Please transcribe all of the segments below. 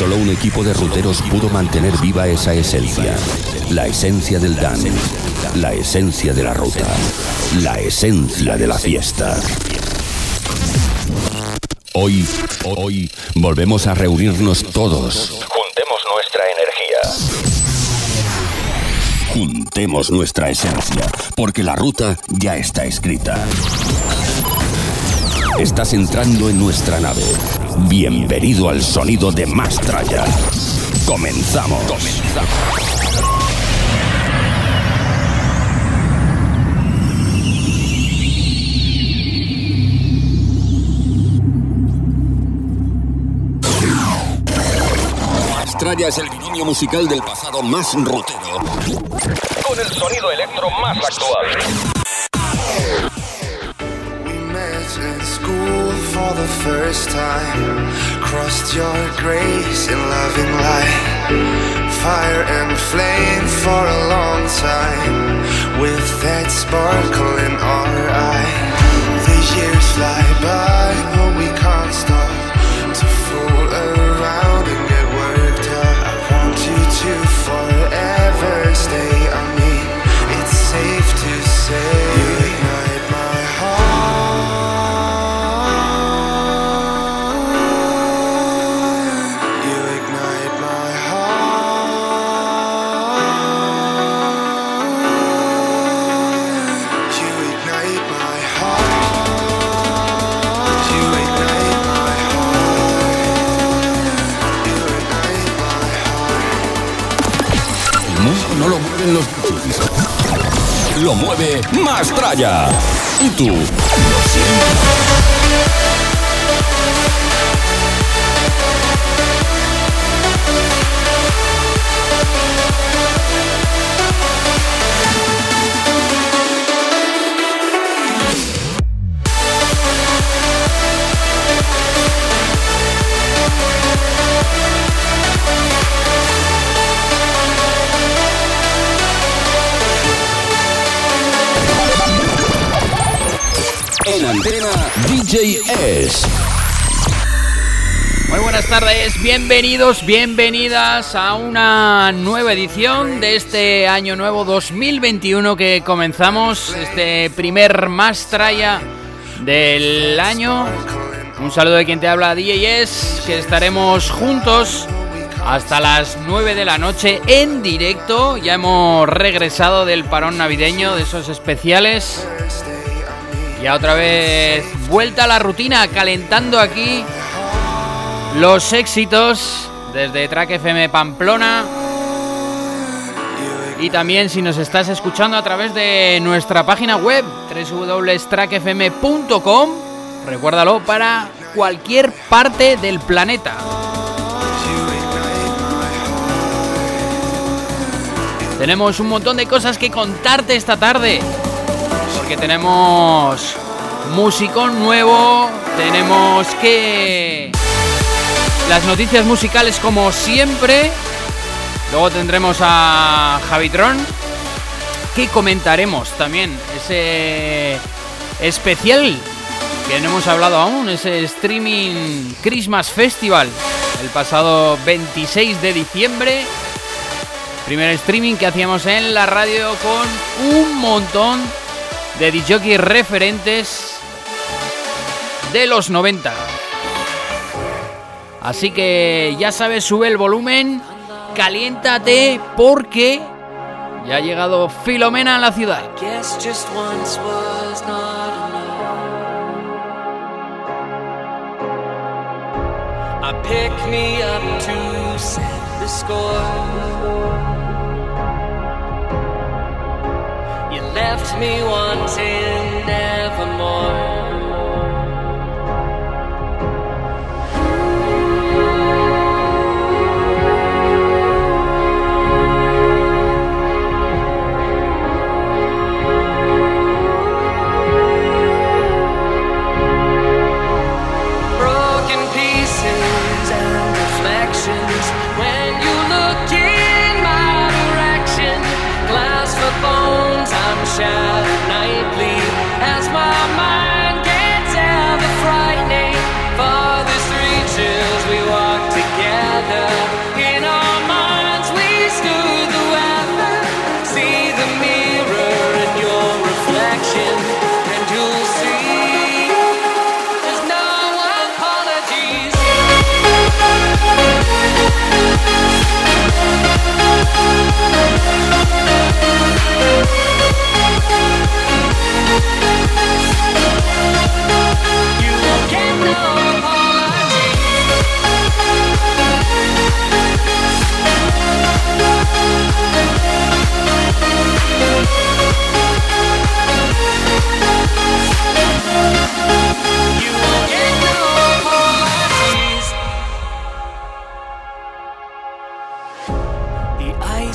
solo un equipo de ruteros pudo mantener viva esa esencia, la esencia del dance, la esencia de la ruta, la esencia de la fiesta. Hoy, hoy, volvemos a reunirnos todos. Juntemos nuestra energía. Juntemos nuestra esencia, porque la ruta ya está escrita. Estás entrando en nuestra nave. Bienvenido al sonido de Mastraya. Comenzamos. Mastraya es el binomio musical del pasado más rutero. Con el sonido electro más actual. In school for the first time. Crossed your grace in loving light. Fire and flame for a long time. With that sparkle in our eye. The years fly by, but we can't stop to fool around and get worked up. I want you to forever Lo mueve Mastraya. ¿Y tú? DJ S. Muy buenas tardes, bienvenidos, bienvenidas a una nueva edición de este año nuevo 2021 que comenzamos, este primer Mastraya del año. Un saludo de quien te habla DJS, que estaremos juntos hasta las 9 de la noche en directo. Ya hemos regresado del parón navideño, de esos especiales. Ya otra vez vuelta a la rutina, calentando aquí los éxitos desde Track FM Pamplona. Y también si nos estás escuchando a través de nuestra página web www.trackfm.com, recuérdalo para cualquier parte del planeta. Tenemos un montón de cosas que contarte esta tarde. Tenemos musicón nuevo, tenemos que las noticias musicales como siempre. Luego tendremos a Javitron que comentaremos también ese especial que no hemos hablado aún, ese streaming Christmas Festival el pasado 26 de diciembre. Primer streaming que hacíamos en la radio con un montón de DJ referentes de los 90. Así que ya sabes, sube el volumen, caliéntate porque ya ha llegado Filomena a la ciudad. I me up to the score. Left me wanting nevermore.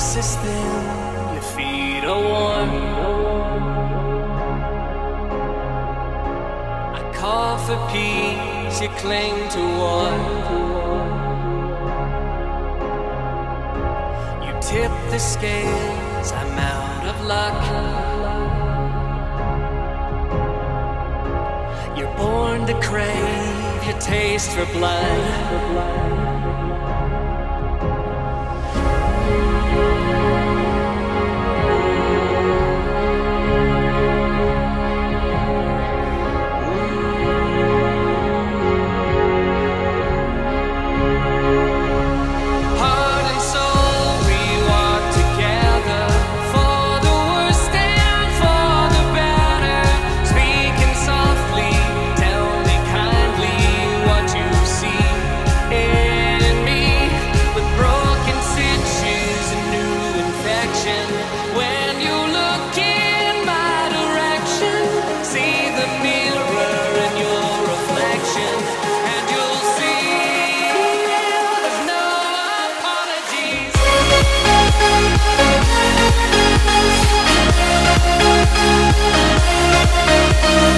consistent, your feet are warm. I call for peace, you cling to war. You tip the scales, I'm out of luck. You're born to crave your taste for blood.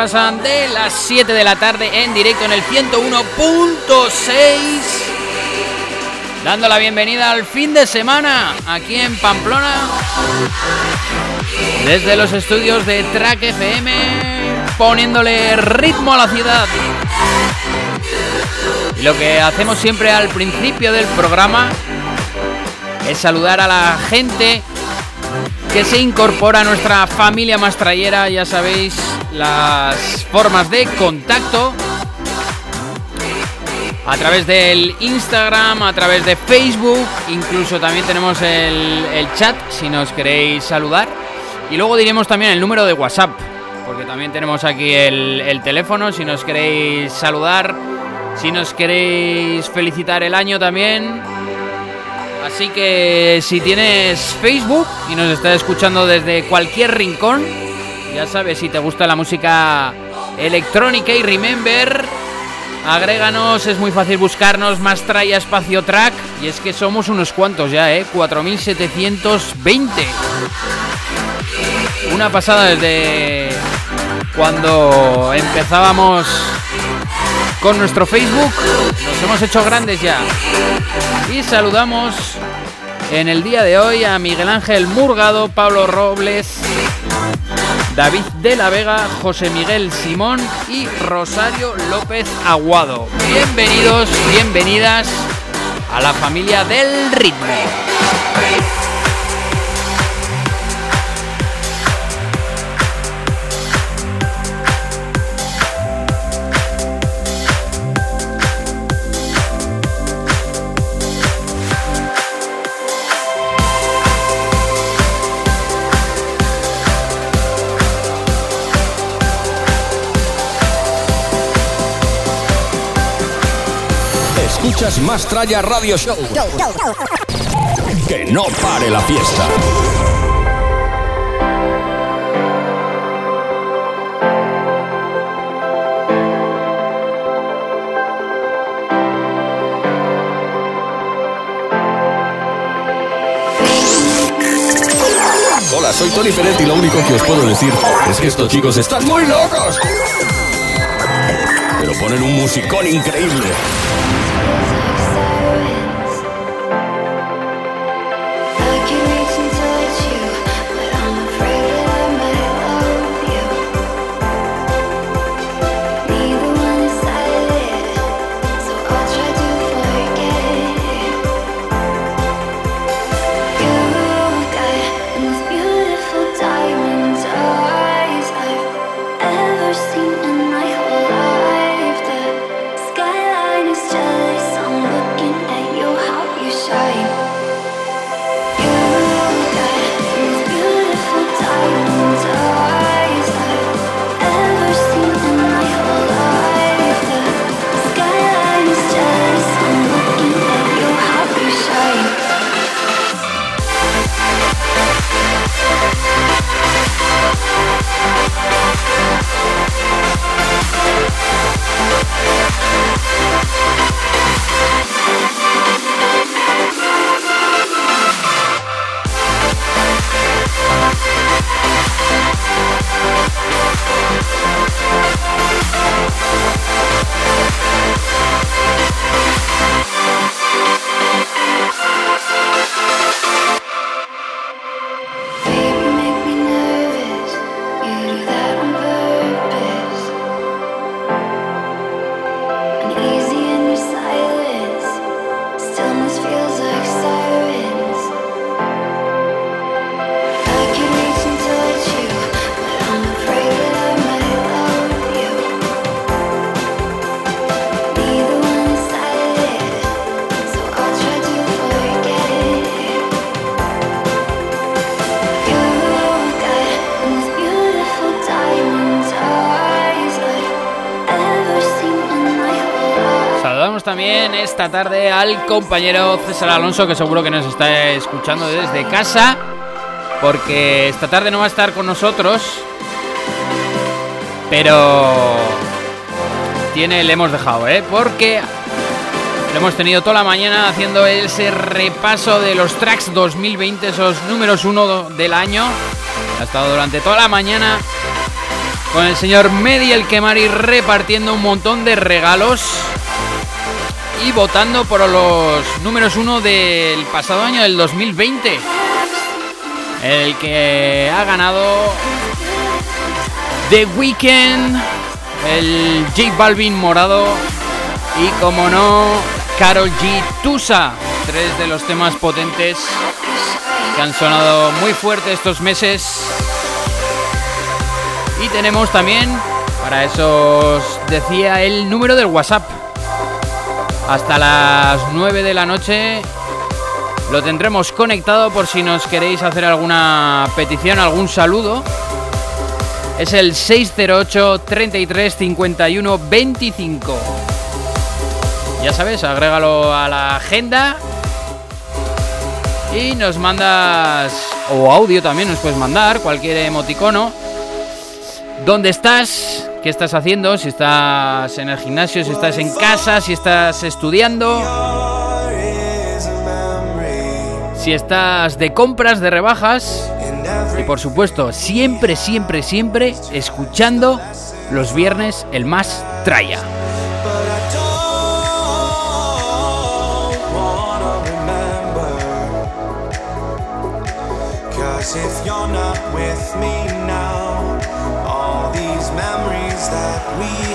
pasan de las 7 de la tarde en directo en el 101.6. Dando la bienvenida al fin de semana aquí en Pamplona. Desde los estudios de Track FM, poniéndole ritmo a la ciudad. Y lo que hacemos siempre al principio del programa es saludar a la gente que se incorpora a nuestra familia mastrayera, ya sabéis, las formas de contacto a través del Instagram, a través de Facebook, incluso también tenemos el, chat si nos queréis saludar. Y luego diremos también el número de WhatsApp, porque también tenemos aquí el, el teléfono si nos queréis saludar, si nos queréis felicitar el año también. Así que si tienes Facebook y nos estás escuchando desde cualquier rincón, ya sabes, si te gusta la música electrónica y remember, agréganos, es muy fácil buscarnos, más trae espacio track. Y es que somos unos cuantos ya, ¿eh? 4720. Una pasada desde cuando empezábamos con nuestro Facebook. Nos hemos hecho grandes ya. Y saludamos en el día de hoy a Miguel Ángel Murgado, Pablo Robles, David de la Vega, José Miguel Simón y Rosario López Aguado. Bienvenidos, bienvenidas a la familia del ritmo. Escuchas más Tralla Radio Show. Que no pare la fiesta. Hola, soy Tony Ferretti y lo único que os puedo decir es que estos chicos están muy locos. pero ponen un musicón increíble. Esta tarde al compañero César Alonso, que seguro que nos está escuchando desde casa, porque esta tarde no va a estar con nosotros, pero tiene, le hemos dejado, ¿eh? Porque lo hemos tenido toda la mañana haciendo ese repaso de los tracks 2020, esos números uno del año. Ha estado durante toda la mañana con el señor Medi el Kemari repartiendo un montón de regalos y votando por los números uno del pasado año, del 2020. El que ha ganado The Weeknd, el J Balvin morado y como no, Carol G Tusa. Tres de los temas potentes que han sonado muy fuerte estos meses. Y tenemos también, para eso os decía, el número del WhatsApp hasta las 9 de la noche. Lo tendremos conectado por si nos queréis hacer alguna petición, algún saludo. Es el 608 33 51 25. Ya sabes, agrégalo a la agenda. Y nos mandas, o audio también nos puedes mandar, cualquier emoticono. ¿Dónde estás? Qué estás haciendo, si estás en el gimnasio, si estás en casa, si estás estudiando, si estás de compras, de rebajas. Y por supuesto siempre, siempre, siempre escuchando los viernes el más traya. We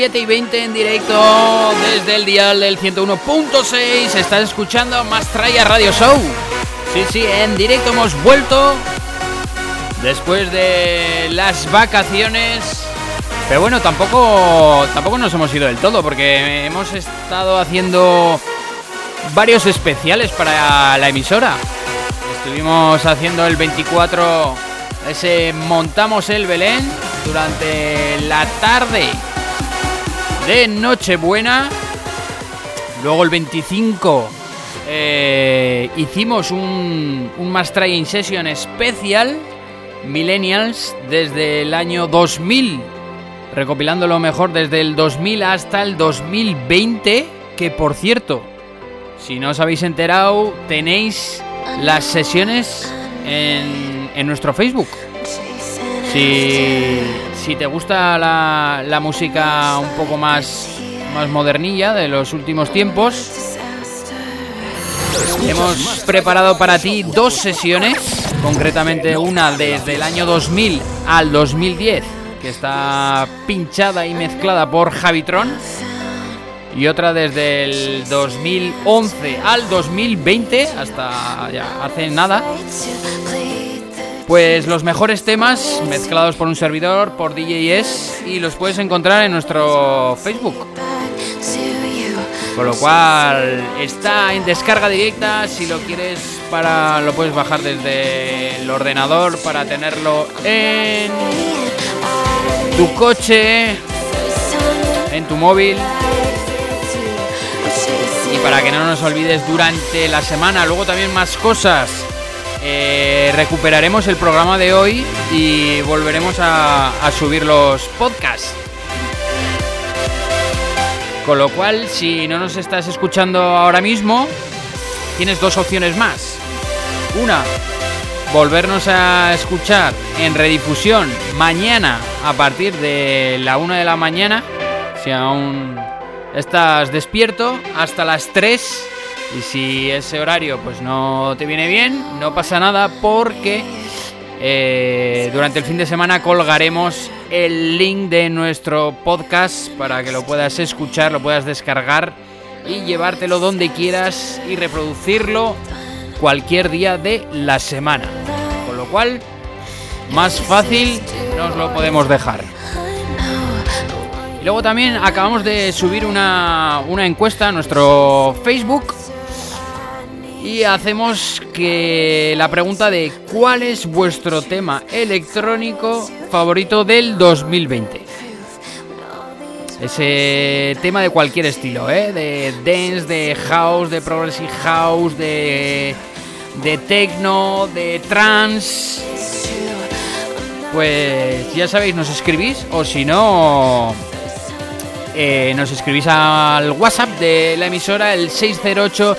7 y 20 en directo desde el dial del 101.6. Estás escuchando Mastraya Radio Show. Sí, sí, en directo hemos vuelto después de las vacaciones. Pero bueno, tampoco, tampoco nos hemos ido del todo porque hemos estado haciendo varios especiales para la emisora. Estuvimos haciendo el 24 ese montamos el Belén durante la tarde de Nochebuena. Luego el 25 eh, hicimos un, un Mass Session especial Millennials desde el año 2000, recopilando lo mejor desde el 2000 hasta el 2020, que por cierto, si no os habéis enterado, tenéis las sesiones en, en nuestro Facebook. Si, si te gusta la, la, música un poco más, más modernilla de los últimos tiempos, hemos preparado para ti dos sesiones, concretamente una desde el año 2000 al 2010, que está pinchada y mezclada por Javitron, y otra desde el 2011 al 2020, hasta ya hace nada pues los mejores temas mezclados por un servidor, por DJs y los puedes encontrar en nuestro Facebook. Con lo cual está en descarga directa, si lo quieres para lo puedes bajar desde el ordenador para tenerlo en tu coche, en tu móvil. Y para que no nos olvides durante la semana, luego también más cosas. Eh, recuperaremos el programa de hoy y volveremos a, subir los podcasts. Con lo cual, si no nos estás escuchando ahora mismo, tienes dos opciones más. Una, volvernos a escuchar en redifusión mañana a partir de la una de la mañana, si aún estás despierto, hasta las 3. Y si ese horario pues no te viene bien, no pasa nada porque eh, durante el fin de semana colgaremos el link de nuestro podcast para que lo puedas escuchar, lo puedas descargar y llevártelo donde quieras y reproducirlo cualquier día de la semana. Con lo cual, más fácil nos lo podemos dejar. Y luego también acabamos de subir una, una encuesta a nuestro Facebook y hacemos que la pregunta de ¿cuál es vuestro tema electrónico favorito del 2020? Ese tema de cualquier estilo, ¿eh? De dance, de house, de progressive house, de, de techno, de trance. Pues ya sabéis, nos escribís o si no, eh, nos escribís al WhatsApp de la emisora el 608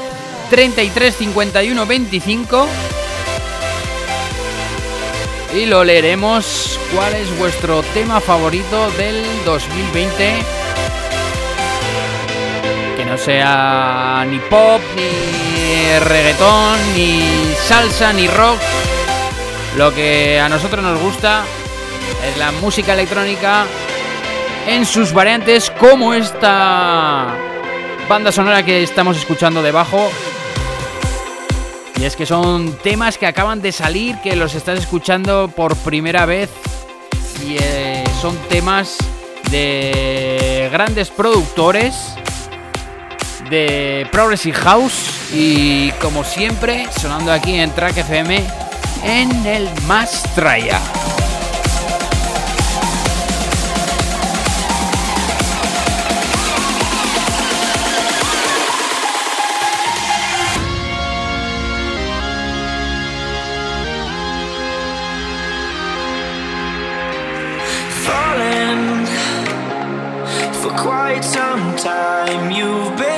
33 51 25 y lo leeremos. ¿Cuál es vuestro tema favorito del 2020? Que no sea ni pop, ni reggaetón, ni salsa, ni rock. Lo que a nosotros nos gusta es la música electrónica en sus variantes como esta banda sonora que estamos escuchando debajo y es que son temas que acaban de salir, que los estás escuchando por primera vez. Y eh, son temas de grandes productores de Progressive House. Y como siempre, sonando aquí en Track FM en el Mastraya. Time. You've been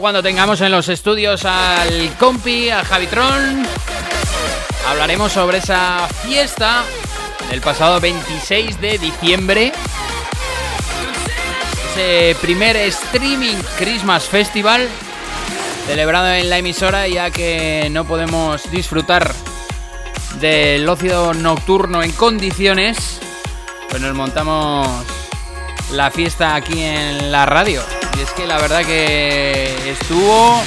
Cuando tengamos en los estudios al compi, a Javitron, hablaremos sobre esa fiesta del pasado 26 de diciembre. Ese primer streaming Christmas Festival celebrado en la emisora ya que no podemos disfrutar del ócio nocturno en condiciones, pues nos montamos la fiesta aquí en la radio. Es que la verdad que estuvo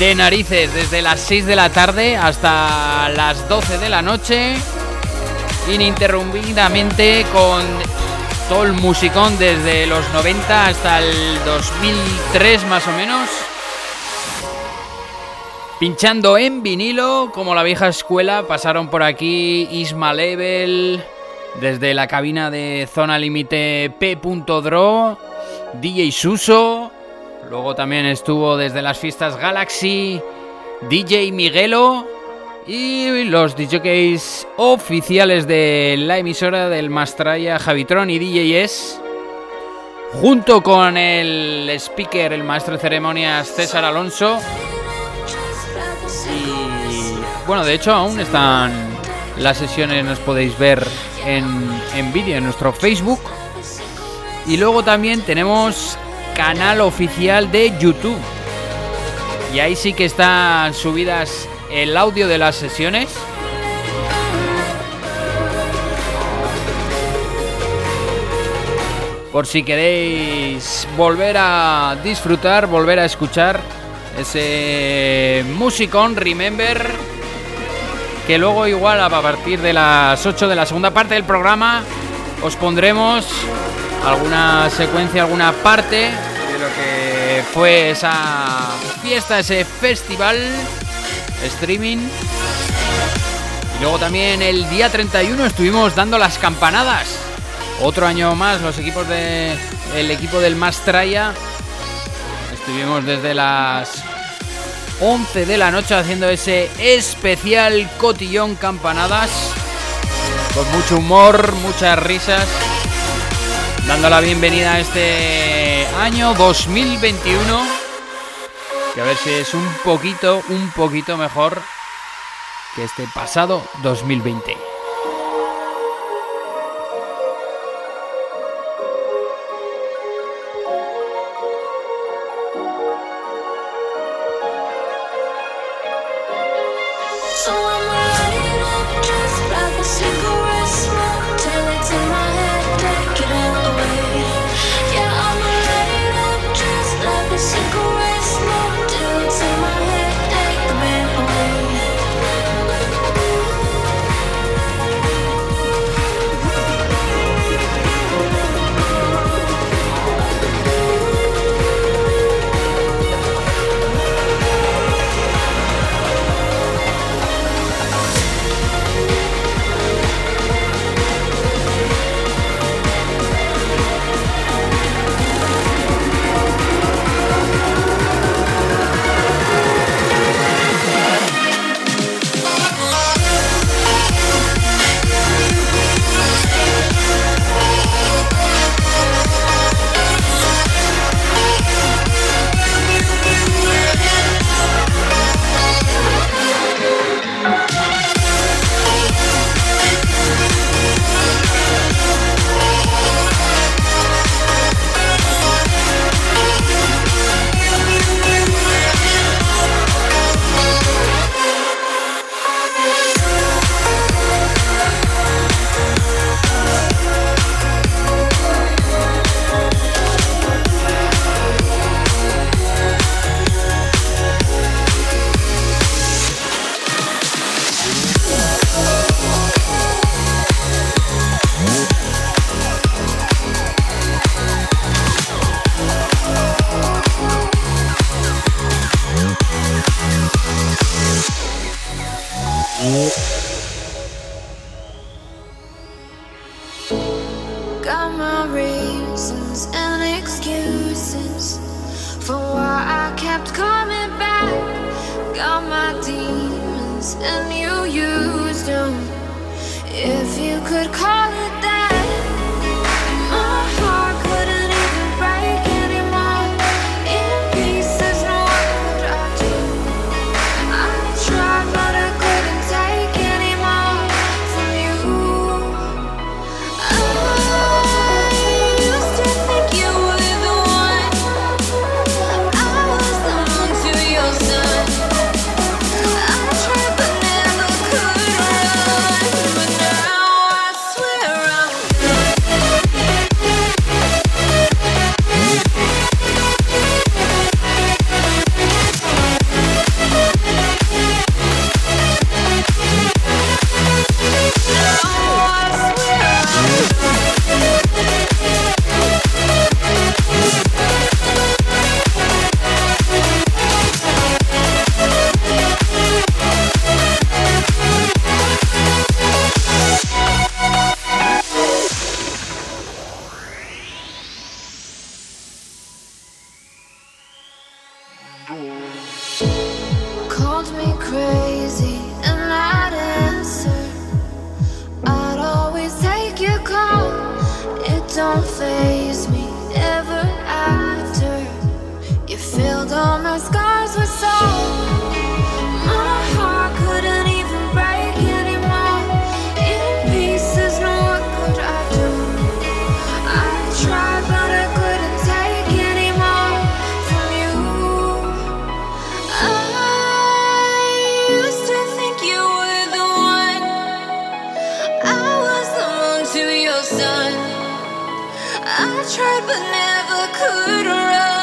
de narices desde las 6 de la tarde hasta las 12 de la noche, ininterrumpidamente con todo el musicón desde los 90 hasta el 2003 más o menos. Pinchando en vinilo, como la vieja escuela, pasaron por aquí Isma Level, desde la cabina de Zona Límite P.Dro, DJ Suso, luego también estuvo desde las fiestas Galaxy, DJ Miguelo y los DJs oficiales de la emisora del Mastraya Javitron y DJ S, junto con el speaker, el maestro de ceremonias César Alonso. Y bueno, de hecho aún están las sesiones, nos podéis ver en, en vídeo en nuestro Facebook. Y luego también tenemos canal oficial de YouTube. Y ahí sí que están subidas el audio de las sesiones. Por si queréis volver a disfrutar, volver a escuchar ese musicón, remember. Que luego igual a partir de las 8 de la segunda parte del programa os pondremos alguna secuencia, alguna parte de lo que fue esa fiesta, ese festival streaming. Y luego también el día 31 estuvimos dando las campanadas. Otro año más los equipos de el equipo del Mastraya estuvimos desde las 11 de la noche haciendo ese especial cotillón campanadas con mucho humor, muchas risas dando la bienvenida a este año 2021. Que a ver si es un poquito, un poquito mejor que este pasado 2020. I tried but never could run.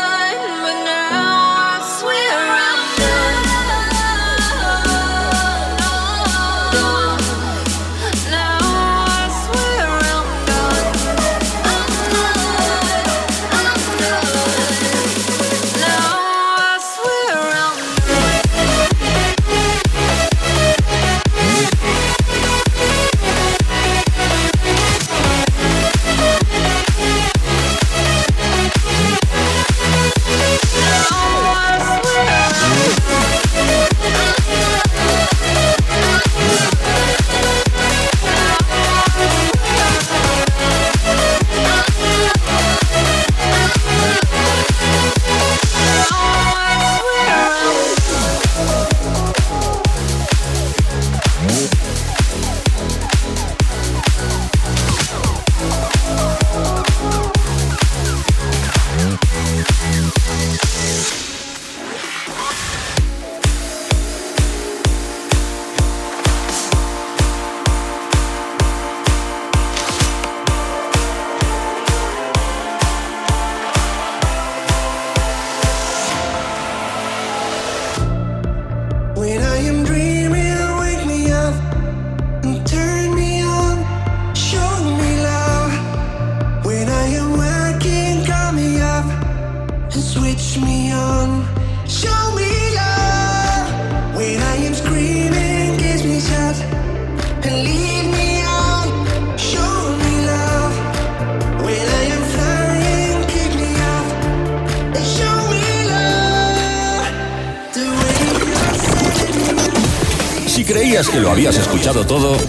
Todo,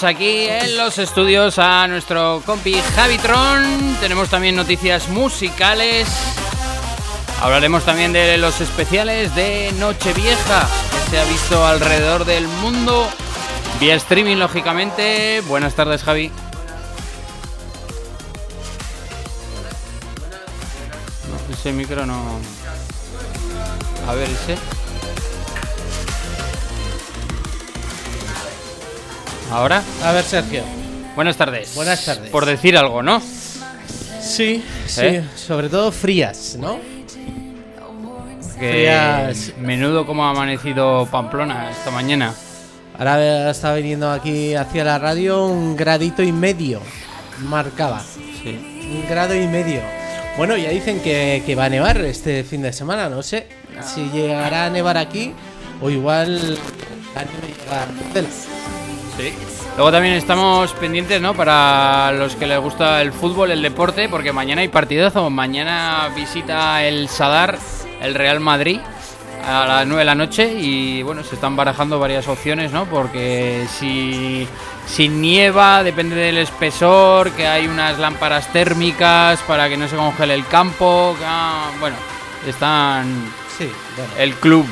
aquí en los estudios a nuestro compi Javitron. Tenemos también noticias musicales. Hablaremos también de los especiales de Nochevieja que se ha visto alrededor del mundo. Vía streaming, lógicamente. Buenas tardes, Javi. Ese micro no. A ver, ese. Ahora. A ver, Sergio. Buenas tardes. Buenas tardes. Por decir algo, ¿no? Sí, sí. ¿Eh? Sobre todo frías, ¿no? Frías. menudo como ha amanecido Pamplona esta mañana. Ahora está viniendo aquí hacia la radio un gradito y medio. Marcaba. Sí. Un grado y medio. Bueno, ya dicen que, que va a nevar este fin de semana, no sé si llegará a nevar aquí o igual la nieve a. Sí. Luego también estamos pendientes, ¿no? Para los que les gusta el fútbol, el deporte, porque mañana hay partidazo. Mañana visita el Sadar, el Real Madrid, a las 9 de la noche. Y bueno, se están barajando varias opciones, ¿no? Porque si, si nieva, depende del espesor, que hay unas lámparas térmicas para que no se congele el campo. que, ah, bueno, están Sí, bueno. el club.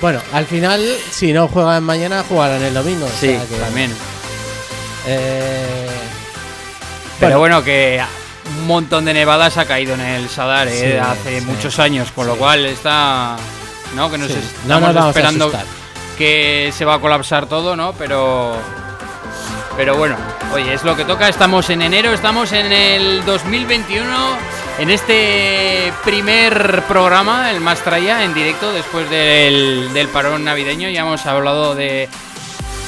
Bueno, al final, si no juegan mañana, jugarán el domingo. o Sí, sea que, también. eh, Pero bueno, que un montón de nevadas ha caído en el Sadar ¿eh? Hace sí, muchos años, con lo cual está. ¿No? Que nos estamos no nos esperando que se va a colapsar todo, ¿no? Pero. Pero bueno, oye, es lo que toca. Estamos en enero, estamos en el 2021, en este primer programa, el Mastraya, en directo, después del, del parón navideño. Ya hemos hablado de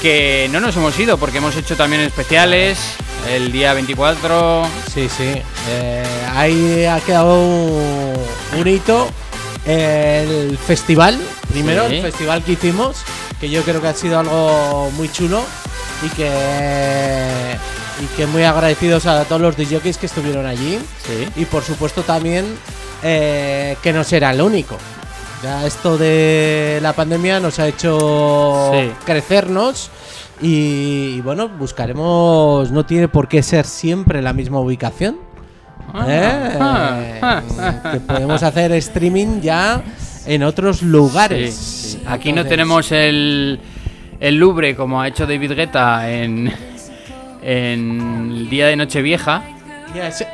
que no nos hemos ido, porque hemos hecho también especiales. El día 24, Sí, sí. Eh, ahí ha quedado un, un hito. El festival, primero, Sí. el festival que hicimos, que yo creo que ha sido algo muy chulo y que, y que muy agradecidos a todos los DJs que estuvieron allí. Sí. Y por supuesto también eh, que no será el único. Ya esto de la pandemia nos ha hecho Sí. crecernos y, y bueno, buscaremos, no tiene por qué ser siempre la misma ubicación. ¿eh? ah, ah, ah, que podemos hacer streaming ya en otros lugares. Sí. Aquí no tenemos el, el Louvre como ha hecho David Guetta en, en el día de Nochevieja.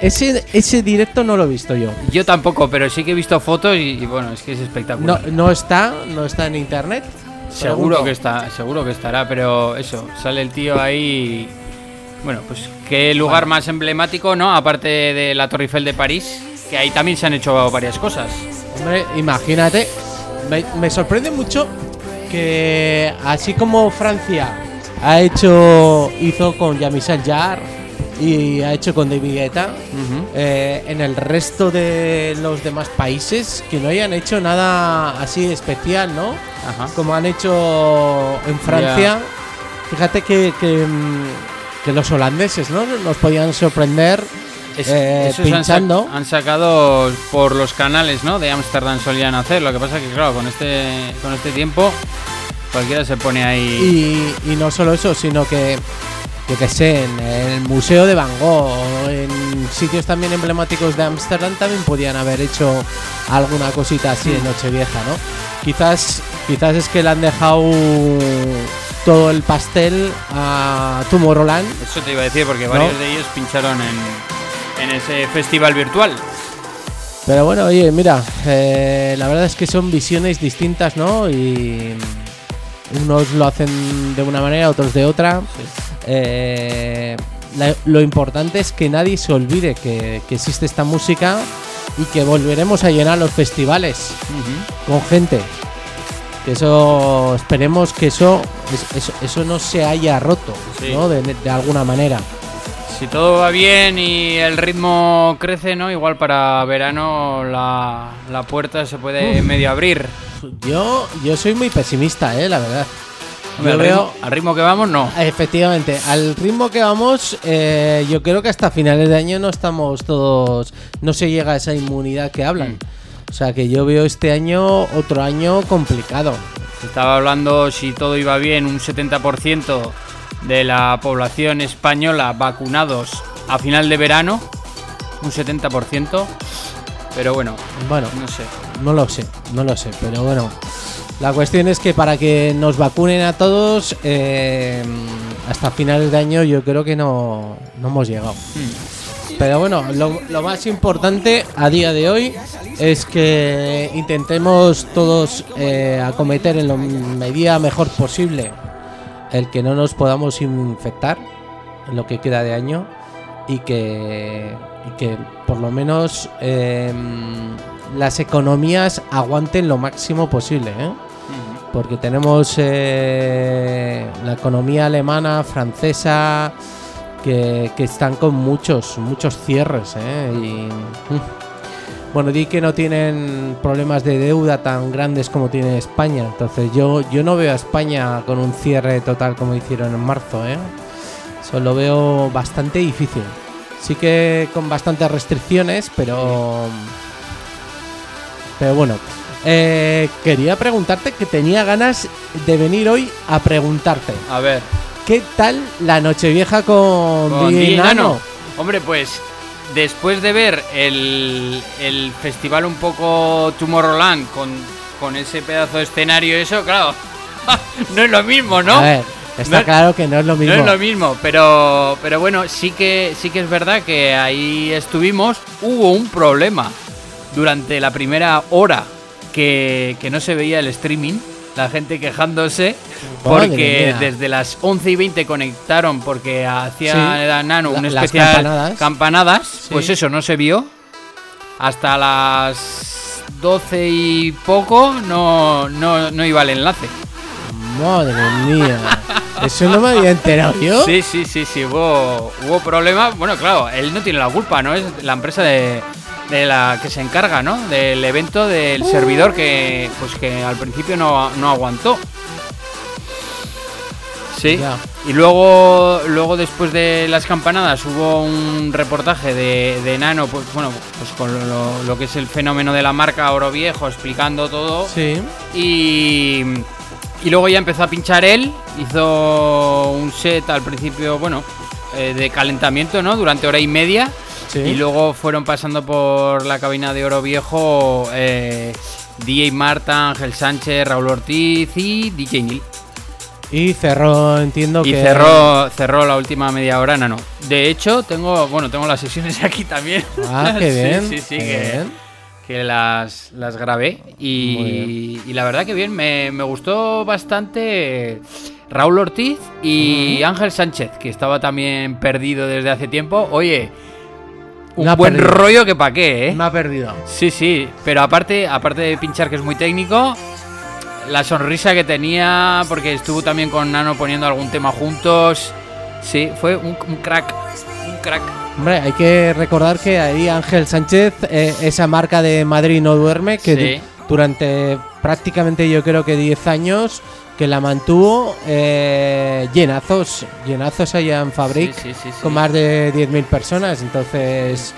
ese, ese, directo no lo he visto yo. Yo tampoco, pero sí que he visto fotos y, y bueno, es que es espectacular. no está, no está en internet. seguro que está, seguro que estará, pero eso, sale el tío ahí. Bueno, pues qué lugar más emblemático, ¿no? Aparte de la Torre Eiffel de París, que ahí también se han hecho varias cosas. Hombre, imagínate. Me, me sorprende mucho que así como Francia ha hecho hizo con Jean-Michel Jarre y ha hecho con David Guetta. Ujú. Eh, en el resto de los demás países que no hayan hecho nada así especial, ¿no? Ajá. Como han hecho en Francia. Fíjate que, que, que los holandeses, ¿no? Nos podían sorprender Es- eh, esos han, sa- pinchando. han sacado por los canales, ¿no? De Ámsterdam solían hacer. Lo que pasa que, claro, con este, con este tiempo, cualquiera se pone ahí. Y, y no solo eso, sino que, yo que sé, en el Museo de Van Gogh, en sitios también emblemáticos de Ámsterdam también podían haber hecho alguna cosita así Mm. en Nochevieja, ¿no? Quizás, quizás es que le han dejado todo el pastel a Tomorrowland. Eso te iba a decir, porque varios de ellos pincharon en, en ese festival virtual. Pero bueno, oye, mira, eh, la verdad es que son visiones distintas, ¿no? Y unos lo hacen de una manera, otros de otra. Eh, la- lo importante es que nadie se olvide que, que existe esta música y que volveremos a llenar los festivales con gente. Que eso, esperemos que eso, es- eso, eso no se haya roto, Sí. ¿no? De, de alguna manera. Si todo va bien y el ritmo crece, ¿no? Igual para verano la, la puerta se puede medio abrir. Yo, yo soy muy pesimista, ¿eh? La verdad. Hombre, al, veo, ritmo, al ritmo que vamos, no. Efectivamente, al ritmo que vamos, eh, yo creo que hasta finales de año no estamos todos, no se llega a esa inmunidad que hablan. O sea que yo veo este año otro año complicado. Se estaba hablando, si todo iba bien, un 70% de la población española vacunados a final de verano. Un 70%. Pero bueno, Bueno, no sé. no lo sé, no lo sé, pero bueno. La cuestión es que para que nos vacunen a todos, eh, hasta finales de año yo creo que no, no hemos llegado. Pero bueno, lo, lo más importante a día de hoy es que intentemos todos eh, acometer en la medida mejor posible el que no nos podamos infectar en lo que queda de año y que, y que por lo menos eh, las economías aguanten lo máximo posible. ¿eh? Porque tenemos eh, la economía alemana, francesa, que, que están con muchos, muchos cierres. ¿eh? Y. bueno, di que no tienen problemas de deuda tan grandes como tiene España. Entonces yo, yo no veo a España con un cierre total como hicieron en marzo. ¿eh? Eso lo veo bastante difícil. Sí que con bastantes restricciones, pero... Pero bueno, eh, quería preguntarte que tenía ganas de venir hoy a preguntarte. A ver, ¿Qué tal la Nochevieja con, con. Hombre, pues después de ver el, el festival un poco Tomorrowland con, con ese pedazo de escenario, eso, claro, no es lo mismo, ¿no? A ver, está No- claro que no es lo mismo. No es lo mismo, pero, pero bueno, sí que, sí que es verdad que ahí estuvimos. Hubo un problema durante la primera hora que, que no se veía el streaming. La gente quejándose porque desde las 11 y 20 conectaron porque hacía Sí, Nano la- un las especial campanadas. campanadas. Pues eso no se vio. Hasta las 12 y poco no, no, no iba el enlace. Madre mía. Eso no me había enterado yo. Sí, sí, sí, sí, hubo, hubo problemas. Bueno, claro, él no tiene la culpa, ¿no? Es la empresa de, de la que se encarga, ¿no? Del evento del servidor que, pues que al principio no, no aguantó. Sí. Ya. Y luego, luego después de las campanadas hubo un reportaje de, de Nano, pues bueno, pues con lo, lo que es el fenómeno de la marca Oro Viejo, explicando todo. Sí. Y, y luego ya empezó a pinchar él, hizo un set al principio, bueno, eh, de calentamiento, ¿no? Durante hora y media. Sí. Y luego fueron pasando por la cabina de Oro Viejo eh, DJ Marta, Ángel Sánchez, Raúl Ortiz y DJ Neil. Y cerró, entiendo Y que. cerró, cerró la última media hora, no, no. De hecho, tengo, bueno, tengo las sesiones aquí también. Ah, qué Sí, bien. Sí, sí, qué que, bien. que las, las grabé y, y la verdad que bien, me, me gustó bastante Raúl Ortiz y Ángel Sánchez, que estaba también perdido desde hace tiempo. Oye, un buen perdido. rollo que pa' qué, ¿eh? Me ha perdido. Sí, sí, pero aparte, aparte de pinchar que es muy técnico, la sonrisa que tenía, porque estuvo también con Nano poniendo algún tema juntos. Sí, fue un, un crack, un crack. Hombre, hay que recordar que ahí Ángel Sánchez, eh, esa marca de Madrid no duerme, que Sí. durante prácticamente yo creo que 10 años que la mantuvo eh, llenazos, llenazos allá en Fabric, Sí, sí, sí, sí. con más de 10.000 personas. Entonces,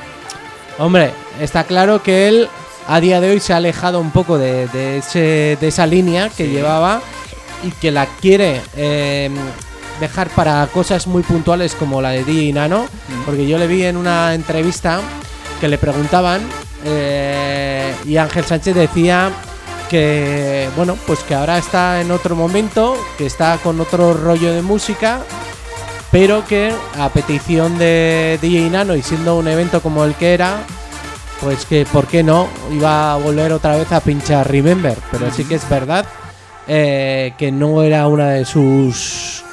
hombre, está claro que él a día de hoy se ha alejado un poco de, de ese- de esa línea que llevaba y que la quiere eh, dejar para cosas muy puntuales como la de DJ Nano, Mm. porque yo le vi en una entrevista que le preguntaban eh, y Ángel Sánchez decía que bueno pues que ahora está en otro momento que está con otro rollo de música pero que a petición de DJ Nano y siendo un evento como el que era pues que por qué no iba a volver otra vez a pinchar Remember pero sí que es verdad eh, que no era una de sus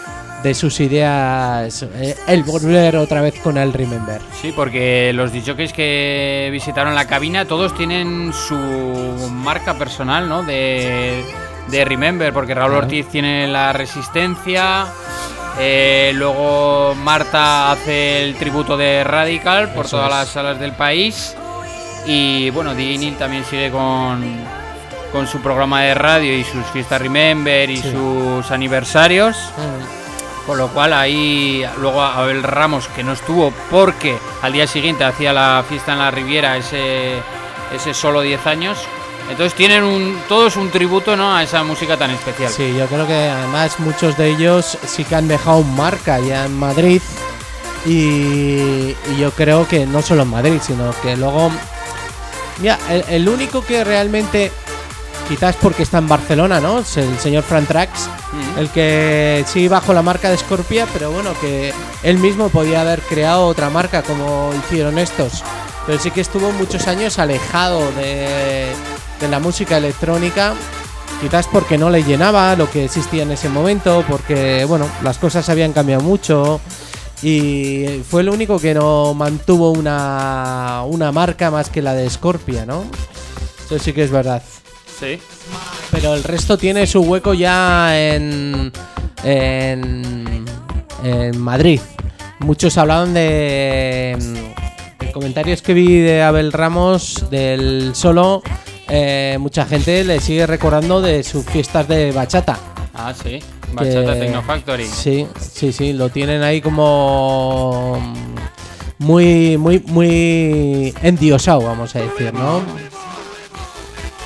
de sus ideas eh, el volver otra vez con el Remember Sí, porque los DJs que visitaron la cabina todos tienen su marca personal, ¿no? De, de Remember, porque Raúl Claro. Ortiz tiene la resistencia. eh, luego Marta hace el tributo de Radical por Eso todas es. las salas del país. Y bueno, DJ Neil también sigue con, con su programa de radio y sus fiestas Remember y Sí. sus aniversarios. Con lo cual ahí luego Abel Ramos que no estuvo porque al día siguiente hacía la fiesta en la Riviera ese, ese solo 10 años. Entonces tienen un, todos un tributo ¿no? a esa música tan especial. Sí, yo creo que además muchos de ellos sí que han dejado marca ya en Madrid. Y, yo creo que no solo en Madrid, sino que luego. Mira, el, el único que realmente. Quizás porque está en Barcelona, ¿no? Es el señor Fran Trax. Mm. El que sí bajo la marca de Scorpia, pero bueno, que él mismo podía haber creado otra marca como hicieron estos. Pero sí que estuvo muchos años alejado de, de la música electrónica. Quizás porque no le llenaba lo que existía en ese momento, porque bueno, las cosas habían cambiado mucho. Y fue el único que no mantuvo una, una marca más que la de Scorpia, ¿no? Eso sí que es verdad. Sí. Pero el resto tiene su hueco ya en, en, en Madrid. Muchos hablaban de, de comentarios que vi de Abel Ramos del solo. eh, mucha gente le sigue recordando de sus fiestas de bachata. Ah, sí. Bachata que- Techno Factory. Sí, sí, sí, lo tienen ahí como muy, muy, muy endiosado, vamos a decir, ¿no?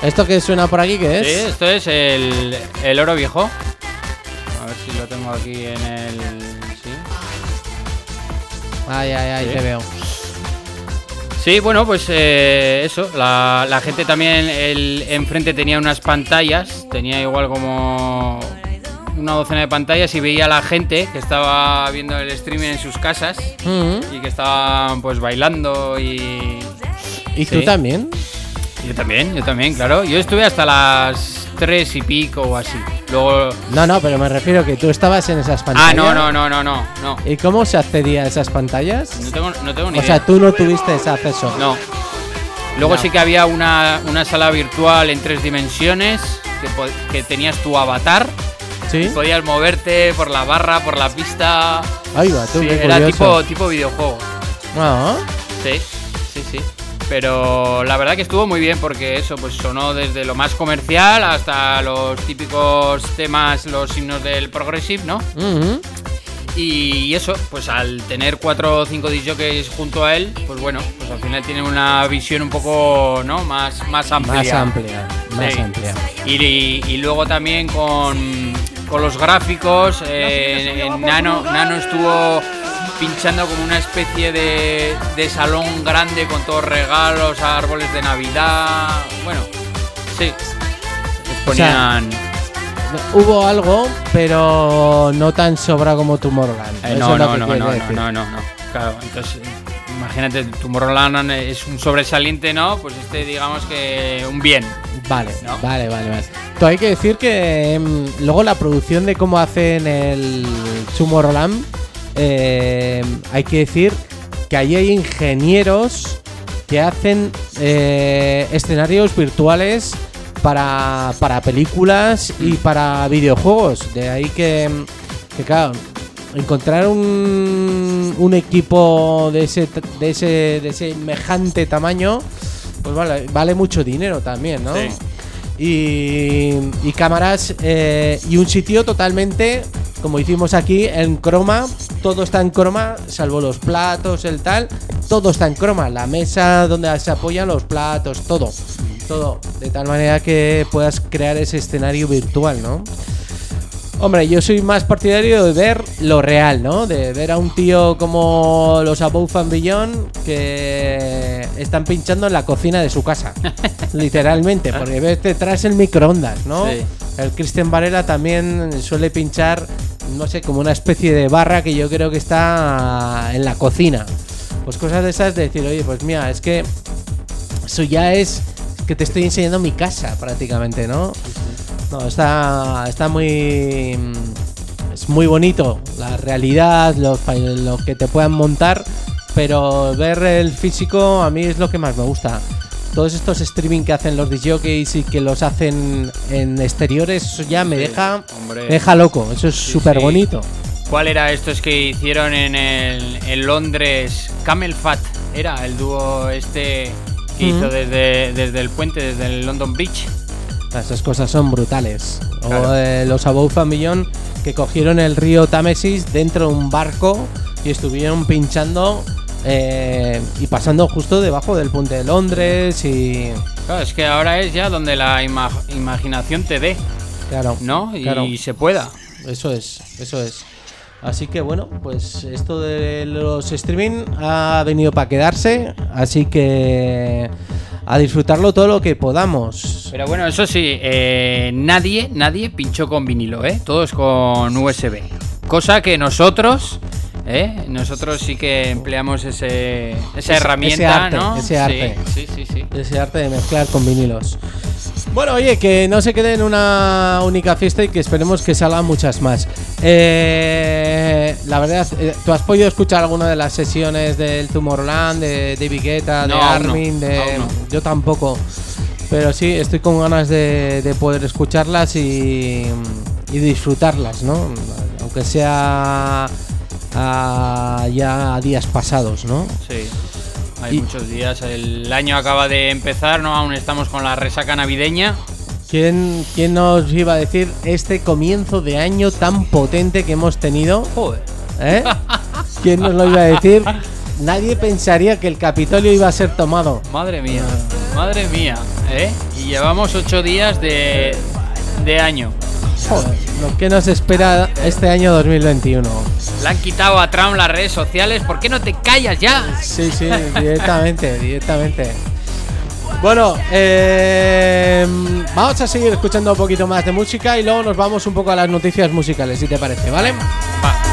¿Esto que suena por aquí qué es? Sí, esto es el, el oro viejo. A ver si lo tengo aquí en el. Sí. Ay, ay, ay, Sí. te veo. Sí, bueno, pues eh, eso. La, la gente también el, enfrente tenía unas pantallas. Tenía igual como una docena de pantallas y veía a la gente que estaba viendo el streaming en sus casas Mm. y que estaban pues bailando y. ¿Y Sí. tú también? Yo también, yo también, claro. Yo estuve hasta las tres y pico o así. Luego. No, no, pero me refiero que tú estabas en esas pantallas. Ah, no, no, no, no, no. No, ¿Y cómo se accedía a esas pantallas? no tengo, no tengo ni O idea. sea, tú no tuviste ese acceso. No. Luego No. sí que había una, una sala virtual en tres dimensiones que, que tenías tu avatar. ¿Sí? Podías moverte por la barra, por la pista. Ahí va, tú, Sí, qué era tipo, tipo videojuego. Ah, Sí, sí, sí. Pero la verdad que estuvo muy bien porque eso pues sonó desde lo más comercial hasta los típicos temas, los himnos del progressive, ¿no? Y eso, pues al tener cuatro o cinco DJs junto a él, pues bueno, pues al final tiene una visión un poco, ¿no? Más, más amplia. Más amplia, más Sí. amplia. Y, y- y luego también con, con los gráficos, eh, en Nano, Nano estuvo pinchando como una especie de, de salón grande con todos regalos, árboles de Navidad. Bueno, sí. Les O sea, ponían. Hubo algo, pero no tan sobra como Tomorrowland. Eh, no, no, no, no, no, no, no, no. Claro, entonces imagínate, Tomorrowland es un sobresaliente, ¿no? Pues este digamos que un bien. Vale, ¿No? vale, vale, vale. Hay que decir que em, luego la producción de cómo hacen el Tomorrowland, eh, hay que decir que ahí hay ingenieros que hacen eh, escenarios virtuales para, para películas y para videojuegos. De ahí que, claro, encontrar un, un equipo de ese, de ese de semejante tamaño, pues vale, vale mucho dinero también, ¿no? Sí. Y, cámaras eh, y un sitio totalmente, como hicimos aquí, en croma. Todo está en croma, salvo los platos, el tal. Todo está en croma. La mesa donde se apoyan los platos, todo. Todo. De tal manera que puedas crear ese escenario virtual, ¿no? Hombre, yo soy más partidario de ver lo real, ¿no? De ver a un tío como los Above and Beyond que están pinchando en la cocina de su casa. literalmente, porque ves detrás el microondas, ¿no? Sí. El Christian Varela también suele pinchar, no sé, como una especie de barra que yo creo que está en la cocina. Pues cosas de esas de decir, oye, pues mira, es que eso ya es que te estoy enseñando mi casa prácticamente, ¿no? No, está, está muy. Es muy bonito la realidad, lo, lo que te puedan montar, pero ver el físico a mí es lo que más me gusta. Todos estos streaming que hacen los DJs y que los hacen en exteriores, eso ya me Sí, deja, hombre. me deja loco. Eso es súper sí. bonito. ¿Cuál era estos que hicieron en, el, en Londres? Camel Fat era el dúo este que hizo desde, desde el puente, desde el London Bridge. Esas cosas son brutales. Claro. O eh, los Above a Millón que cogieron el río Támesis dentro de un barco y estuvieron pinchando eh, y pasando justo debajo del puente de Londres y... Claro, es que ahora es ya donde la ima- imaginación te dé, Claro, ¿no? Y claro. se pueda. Eso es, eso es. Así que bueno, pues esto de los streaming ha venido para quedarse, así que a disfrutarlo todo lo que podamos. Pero bueno, eso sí, eh, nadie, nadie pinchó con vinilo, ¿eh? Todos con USB. Cosa que nosotros, ¿eh? Nosotros sí que empleamos ese, esa Ese- herramienta, ese arte, ¿no? ese Sí, arte. Sí, sí, sí. Ese arte de mezclar con vinilos. Bueno, oye, que no se quede en una única fiesta y que esperemos que salgan muchas más. Eh, la verdad, eh, ¿tú has podido escuchar alguna de las sesiones del Tomorrowland, de David Guetta, de no, Armin? de... no. Yo tampoco. Pero sí, estoy con ganas de, de poder escucharlas y, y disfrutarlas, ¿no? Aunque sea ah, ya a días pasados, ¿no? Sí. Hay Y- muchos días. El año acaba de empezar, ¿no? Aún estamos con la resaca navideña. ¿Quién, ¿Quién nos iba a decir este comienzo de año tan potente que hemos tenido? Joder. ¿Eh? ¿Quién nos lo iba a decir? Nadie pensaría que el Capitolio iba a ser tomado. Madre mía. Madre mía. ¿Eh? Y llevamos ocho días de, de año. Joder, lo que nos espera este año 2021. Le han quitado a Trump las redes sociales. ¿Por qué no te callas ya? Sí, sí, directamente, directamente. Bueno, eh, vamos a seguir escuchando un poquito más de música y luego nos vamos un poco a las noticias musicales, si te parece, ¿vale? Va.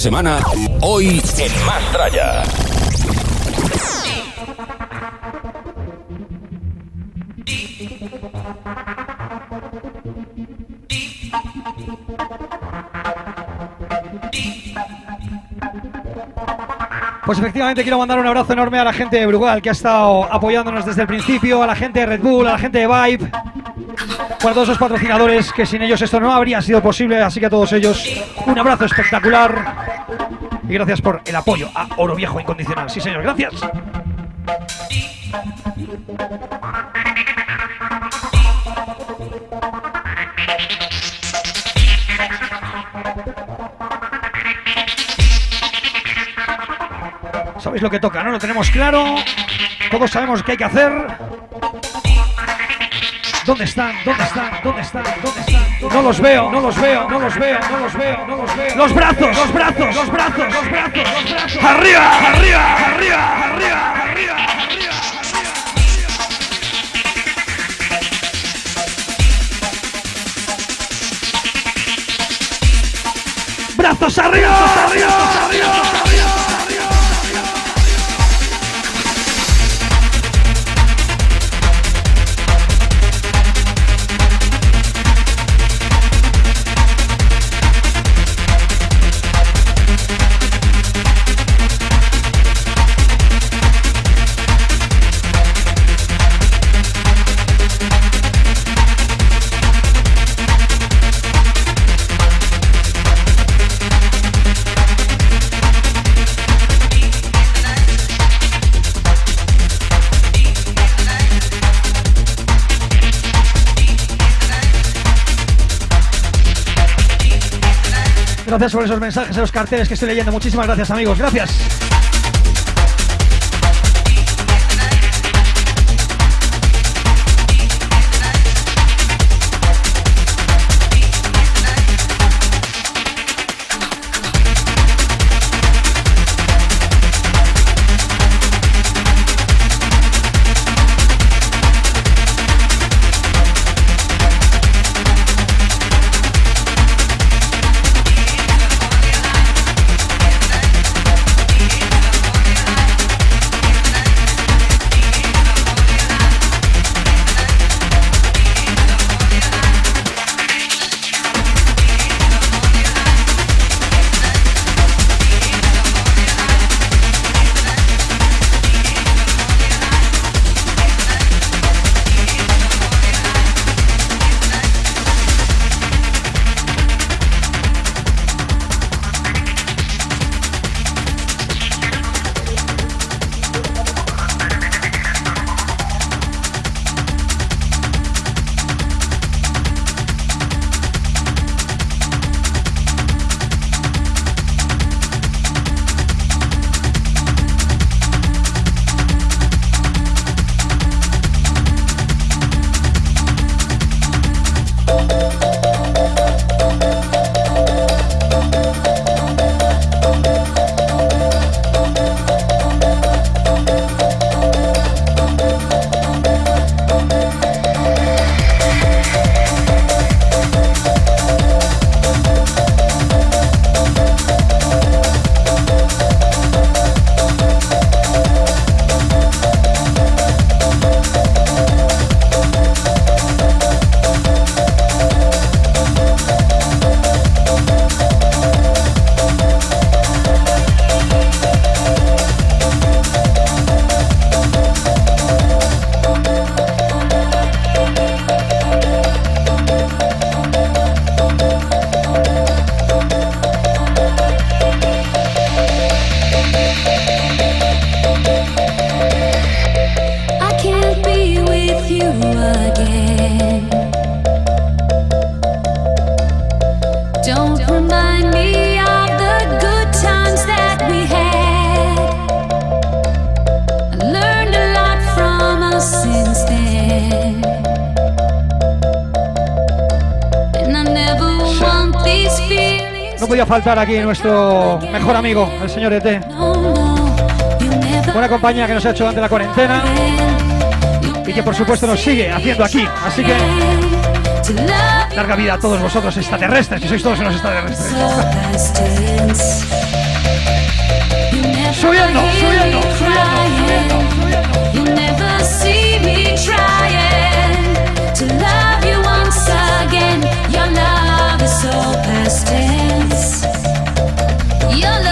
Semana, hoy En Más Tralla. Pues efectivamente quiero mandar un abrazo enorme a la gente de Brugal que ha estado apoyándonos desde el principio, a la gente de Red Bull, a la gente de Vibe, para todos esos patrocinadores que sin ellos esto no habría sido posible, así que a todos ellos un abrazo espectacular y gracias por el apoyo a Oro Viejo Incondicional. Sí, señor, gracias. Sabéis lo que toca, ¿no? Lo tenemos claro. Todos sabemos qué hay que hacer. ¿Dónde están? ¿Dónde están? ¿Dónde están? ¿Dónde están? Los veo, no los veo, no los veo, no los veo, no los veo. Los brazos, los brazos, los brazos, los brazos, los brazos. Arriba, arriba, arriba, arriba, arriba, arriba. Brazos arriba, arriba, arriba, Gracias por esos mensajes, esos carteles que estoy leyendo. Muchísimas gracias, amigos. Gracias. Faltar aquí nuestro mejor amigo, el señor ET. Buena compañía que nos ha hecho durante la cuarentena y que por supuesto nos sigue haciendo aquí. Así que Larga vida a todos vosotros extraterrestres, que sois todos unos extraterrestres. Subiendo, subiendo, subiendo, subiendo, subiendo. Again. Your love is so past tense. Your love,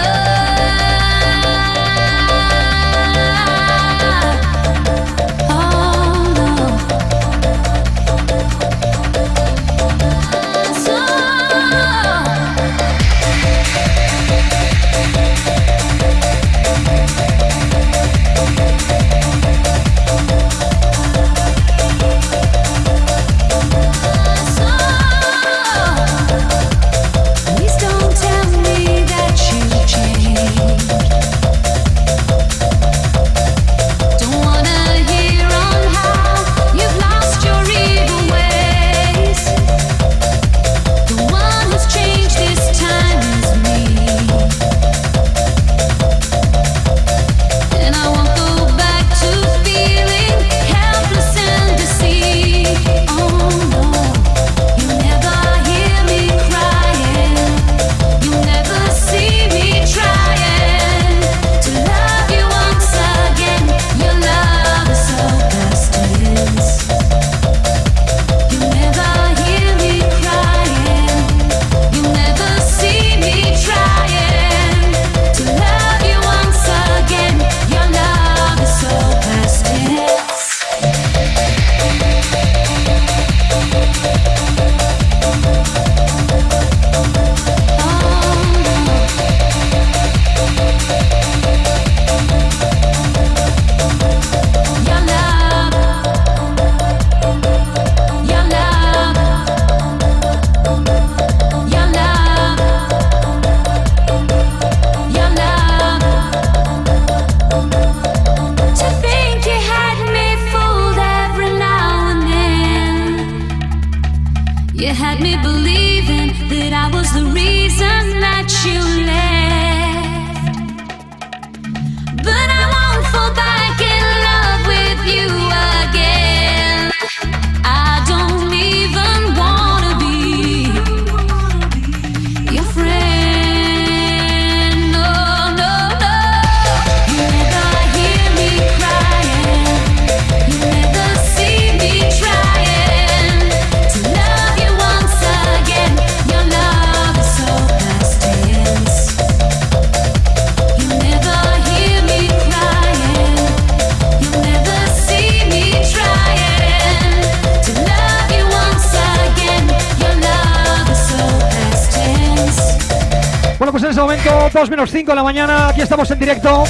5 de la mañana, aquí estamos en directo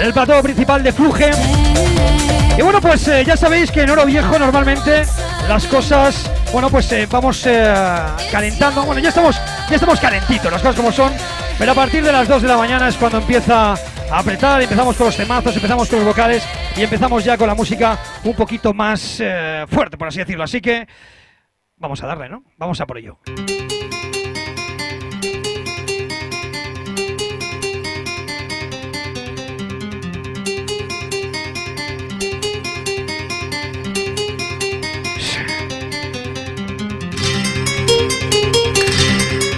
el plató principal de Fluge. Y bueno, pues eh, ya sabéis que en Oro Viejo normalmente las cosas, bueno, pues eh, vamos eh, calentando. Bueno, ya estamos, ya estamos calentitos, las cosas como son. Pero a partir de las 2 de la mañana es cuando empieza a apretar, empezamos con los temazos, empezamos con los vocales y empezamos ya con la música un poquito más eh, fuerte, por así decirlo. Así que vamos a darle, ¿no? Vamos a por ello.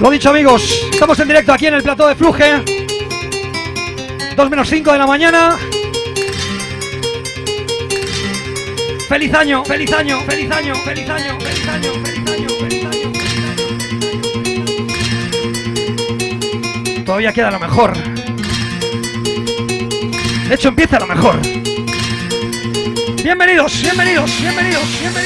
Lo dicho amigos, estamos en directo aquí en el plató de Fluge. 2 menos 5 de la mañana. Feliz año, feliz año, feliz año, feliz año, feliz año, feliz año, feliz año. Todavía queda lo mejor. De hecho, empieza lo mejor. Bienvenidos, bienvenidos, bienvenidos, bienvenidos,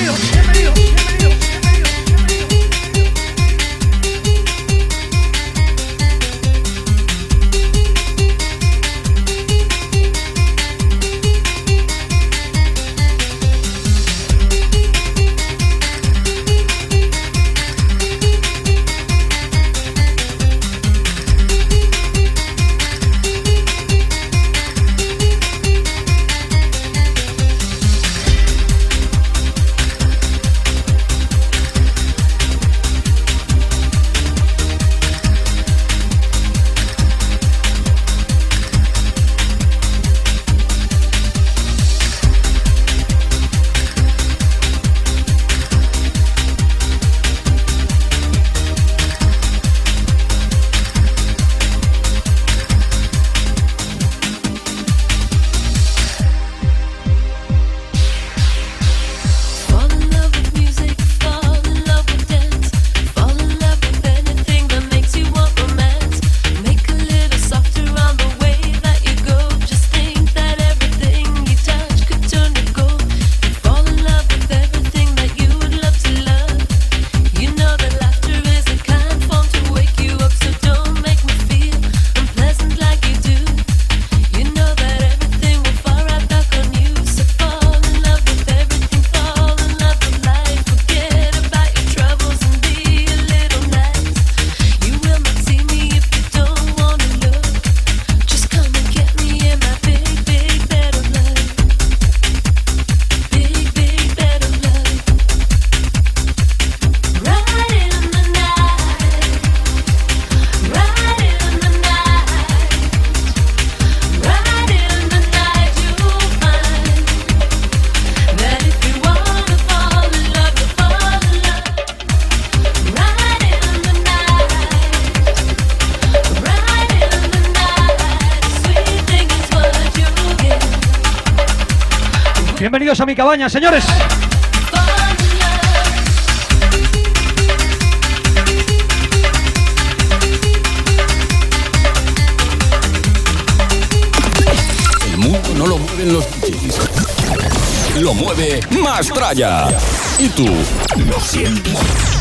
Cabañas, señores. El mundo no lo mueven los DJs. Lo mueve más traya. Y tú lo sientes.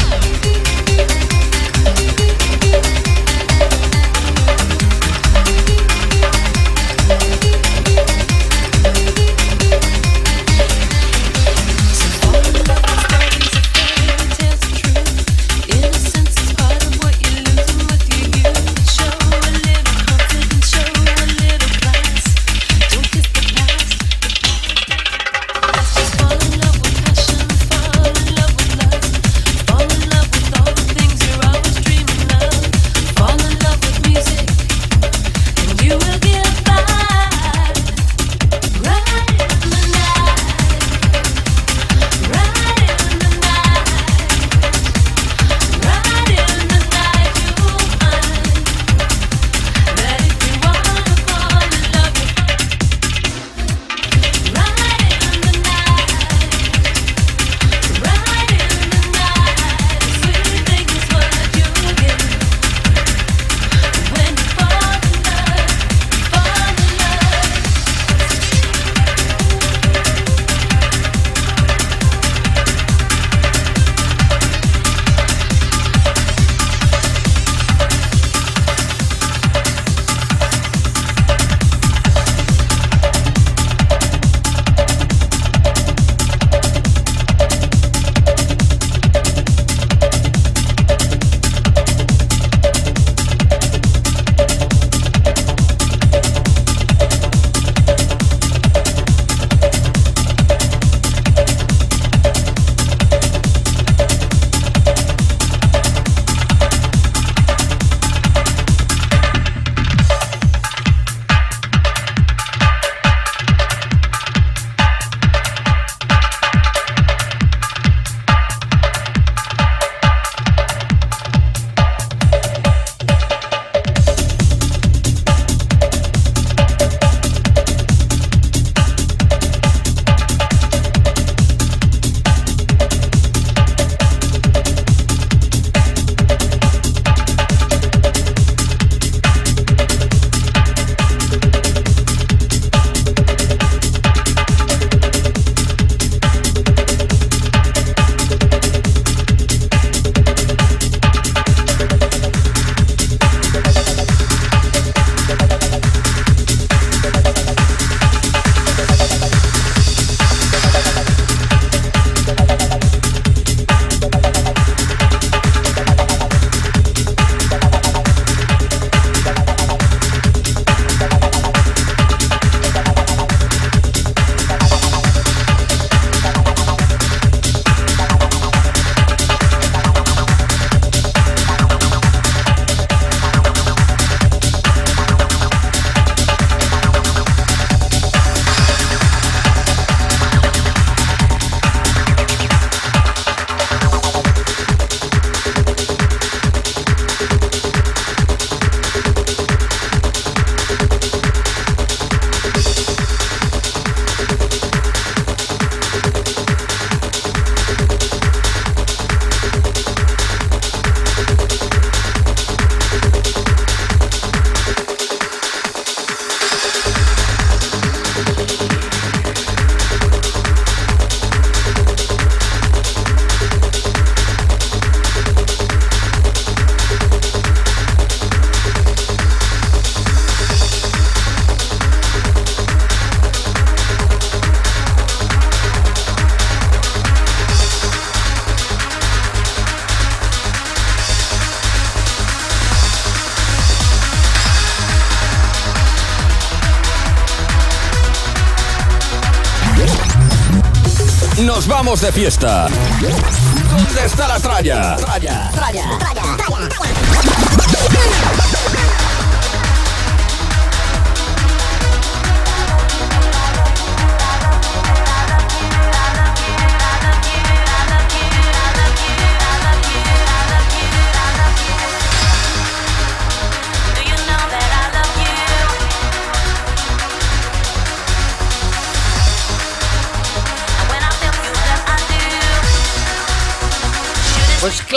de fiesta. ¿Dónde está la tralla?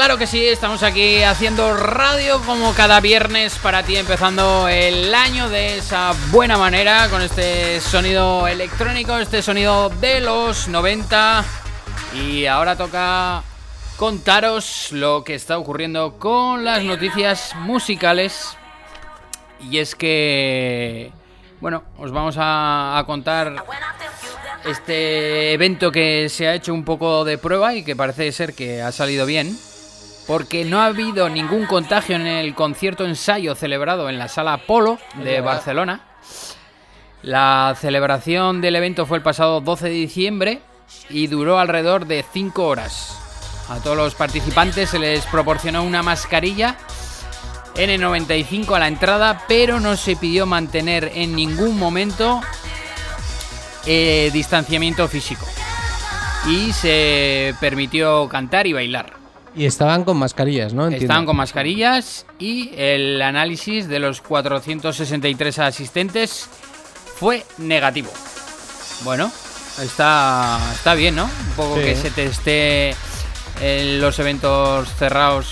Claro que sí, estamos aquí haciendo radio como cada viernes para ti, empezando el año de esa buena manera con este sonido electrónico, este sonido de los 90. Y ahora toca contaros lo que está ocurriendo con las noticias musicales. Y es que, bueno, os vamos a, contar este evento que se ha hecho un poco de prueba y que parece ser que ha salido bien, porque no ha habido ningún contagio en el concierto ensayo celebrado en la sala Polo de Barcelona. La celebración del evento fue el pasado 12 de diciembre y duró alrededor de 5 horas. A todos los participantes se les proporcionó una mascarilla N95 a la entrada, pero no se pidió mantener en ningún momento eh, distanciamiento físico. Y se permitió cantar y bailar. Y estaban con mascarillas, ¿no? Entiendo. Estaban con mascarillas y el análisis de los 463 asistentes fue negativo. Bueno, está, está bien, ¿no? Un poco Sí. que se teste en los eventos cerrados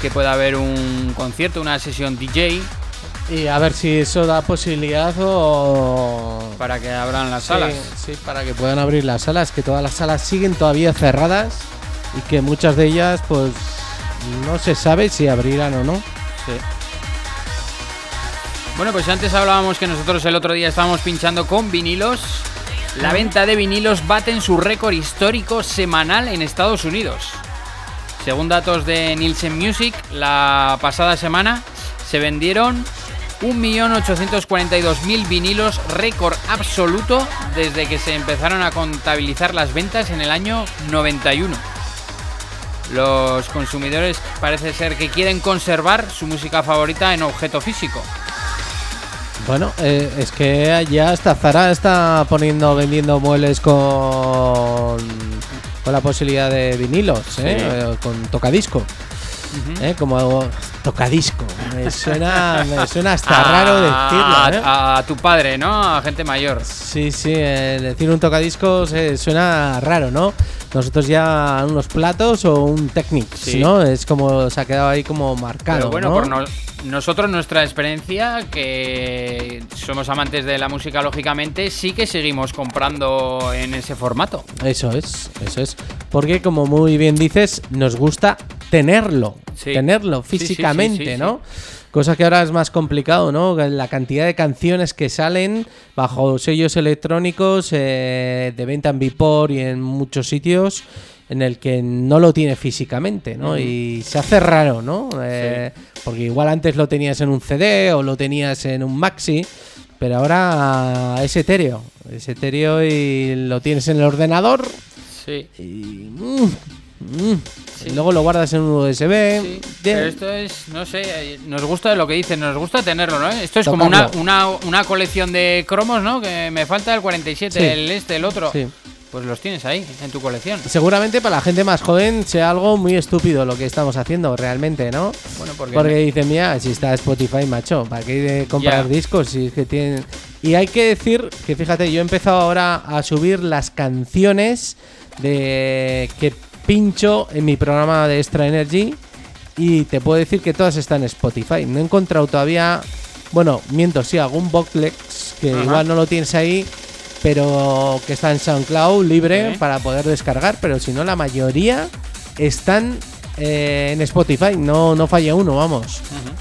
que pueda haber un concierto, una sesión DJ Y a ver si eso da posibilidad o... para que abran las Sí, salas. Sí, para que puedan abrir las salas, que todas las salas siguen todavía cerradas y que muchas de ellas, pues, no se sabe si abrirán o no. Bueno, pues antes hablábamos que nosotros el otro día estábamos pinchando con vinilos. La venta de vinilos bate en su récord histórico semanal en Estados Unidos. Según datos de Nielsen Music, la pasada semana se vendieron 1.842.000 vinilos, récord absoluto desde que se empezaron a contabilizar las ventas en el año 91. Los consumidores parece ser que quieren conservar su música favorita en objeto físico. Bueno, eh, es que ya hasta Zara está poniendo, vendiendo muebles con, con la posibilidad de vinilos, ¿eh? Eh, con tocadisco. ¿eh? Como tocadisco. Me suena, me suena hasta raro decirlo. ¿eh? A, a tu padre, ¿no? A gente mayor. Sí, sí, eh, decir un tocadiscos eh, suena raro, ¿no? Nosotros ya unos platos o un Technics, Sí. ¿no? Es como se ha quedado ahí como marcado. Pero bueno, ¿no? por no- nosotros, nuestra experiencia, que somos amantes de la música, lógicamente, sí que seguimos comprando en ese formato. Eso es, eso es. Porque como muy bien dices, nos gusta tenerlo, Sí. tenerlo físicamente, sí. ¿no? Cosa que ahora es más complicado, ¿no? La cantidad de canciones que salen bajo sellos electrónicos eh, de venta en Vipor y en muchos sitios en el que no lo tiene físicamente, ¿no? Y se hace raro, ¿no? Eh, Porque igual antes lo tenías en un CD o lo tenías en un maxi, pero ahora es etéreo, es etéreo y lo tienes en el ordenador Sí. y, mm, mm, Sí. luego lo guardas en un USB. Sí, pero esto es, no sé, nos gusta lo que dicen, nos gusta tenerlo, ¿no? Esto es como una, una, una colección de cromos, ¿no? Que me falta el 47, Sí. el este, el otro. Sí. Pues los tienes ahí, en tu colección. Seguramente para la gente más joven sea algo muy estúpido lo que estamos haciendo realmente, ¿no? Bueno, porque, Porque dicen, mira, si está Spotify, macho, ¿para qué comprar discos? Si es que tienen... Y hay que decir que, fíjate, yo he empezado ahora a subir las canciones de que pincho en mi programa de Extra Energy y te puedo decir que todas están en Spotify. No he encontrado todavía, bueno, miento, sí, algún boxlex que Ajá. igual no lo tienes ahí, pero que está en SoundCloud libre para poder descargar, pero si no la mayoría están eh, en Spotify, no, no falla uno, vamos.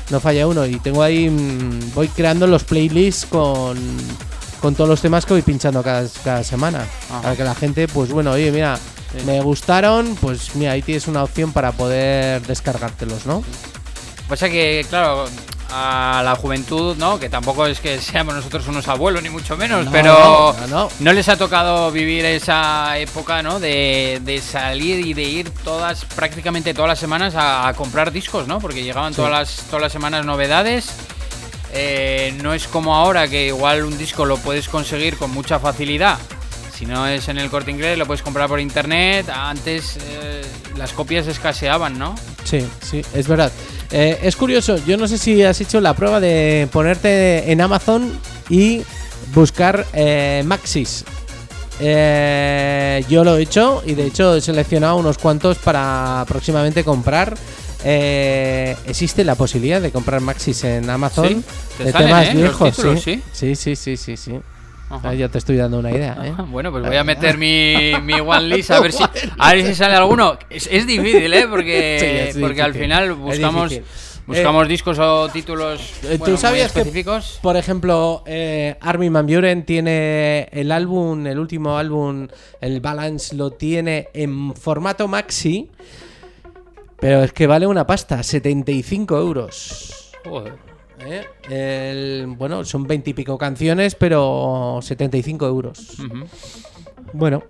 No falla uno. Y tengo ahí, mm, voy creando los playlists con, con todos los temas que voy pinchando cada, cada semana. Para que la gente, pues bueno, oye, mira, Sí. me gustaron, pues mira, ahí tienes una opción para poder descargártelos, ¿no? Pasa que, claro, a la juventud, ¿no? Que tampoco es que seamos nosotros unos abuelos, ni mucho menos, No, pero no, no. no les ha tocado vivir esa época, ¿no? De, de salir y de ir todas, prácticamente todas las semanas a, a comprar discos, ¿no? Porque llegaban Sí. todas, las, todas las semanas novedades. Eh, no es como ahora que igual un disco lo puedes conseguir con mucha facilidad. Si no es en el corte inglés, lo puedes comprar por internet. Antes eh, las copias escaseaban, ¿no? Sí, sí, es verdad. Eh, es curioso, yo no sé si has hecho la prueba de ponerte en Amazon y buscar eh, Maxis. Eh, yo lo he hecho y de hecho he seleccionado unos cuantos para próximamente comprar. Eh, existe la posibilidad de comprar maxis en Amazon Sí, te de salen, temas ¿eh? Viejos. títulos, sí. ¿sí? sí, sí, sí, sí, sí. Ajá. Ya te estoy dando una idea. ¿eh? Bueno, pues voy a meter mi, mi one list a ver si a ver si sale alguno. Es, es difícil, ¿eh? Porque, Sí, porque al final buscamos buscamos discos o títulos Eh, bueno, ¿Tú muy sabías que, específicos. por ejemplo, eh, Armin Van Buren tiene el álbum, el último álbum, el Balance, lo tiene en formato maxi, pero es que vale una pasta, 75 euros. Joder. ¿Eh? El- bueno, son 20 y pico canciones, pero 75 euros. Ujú. Bueno.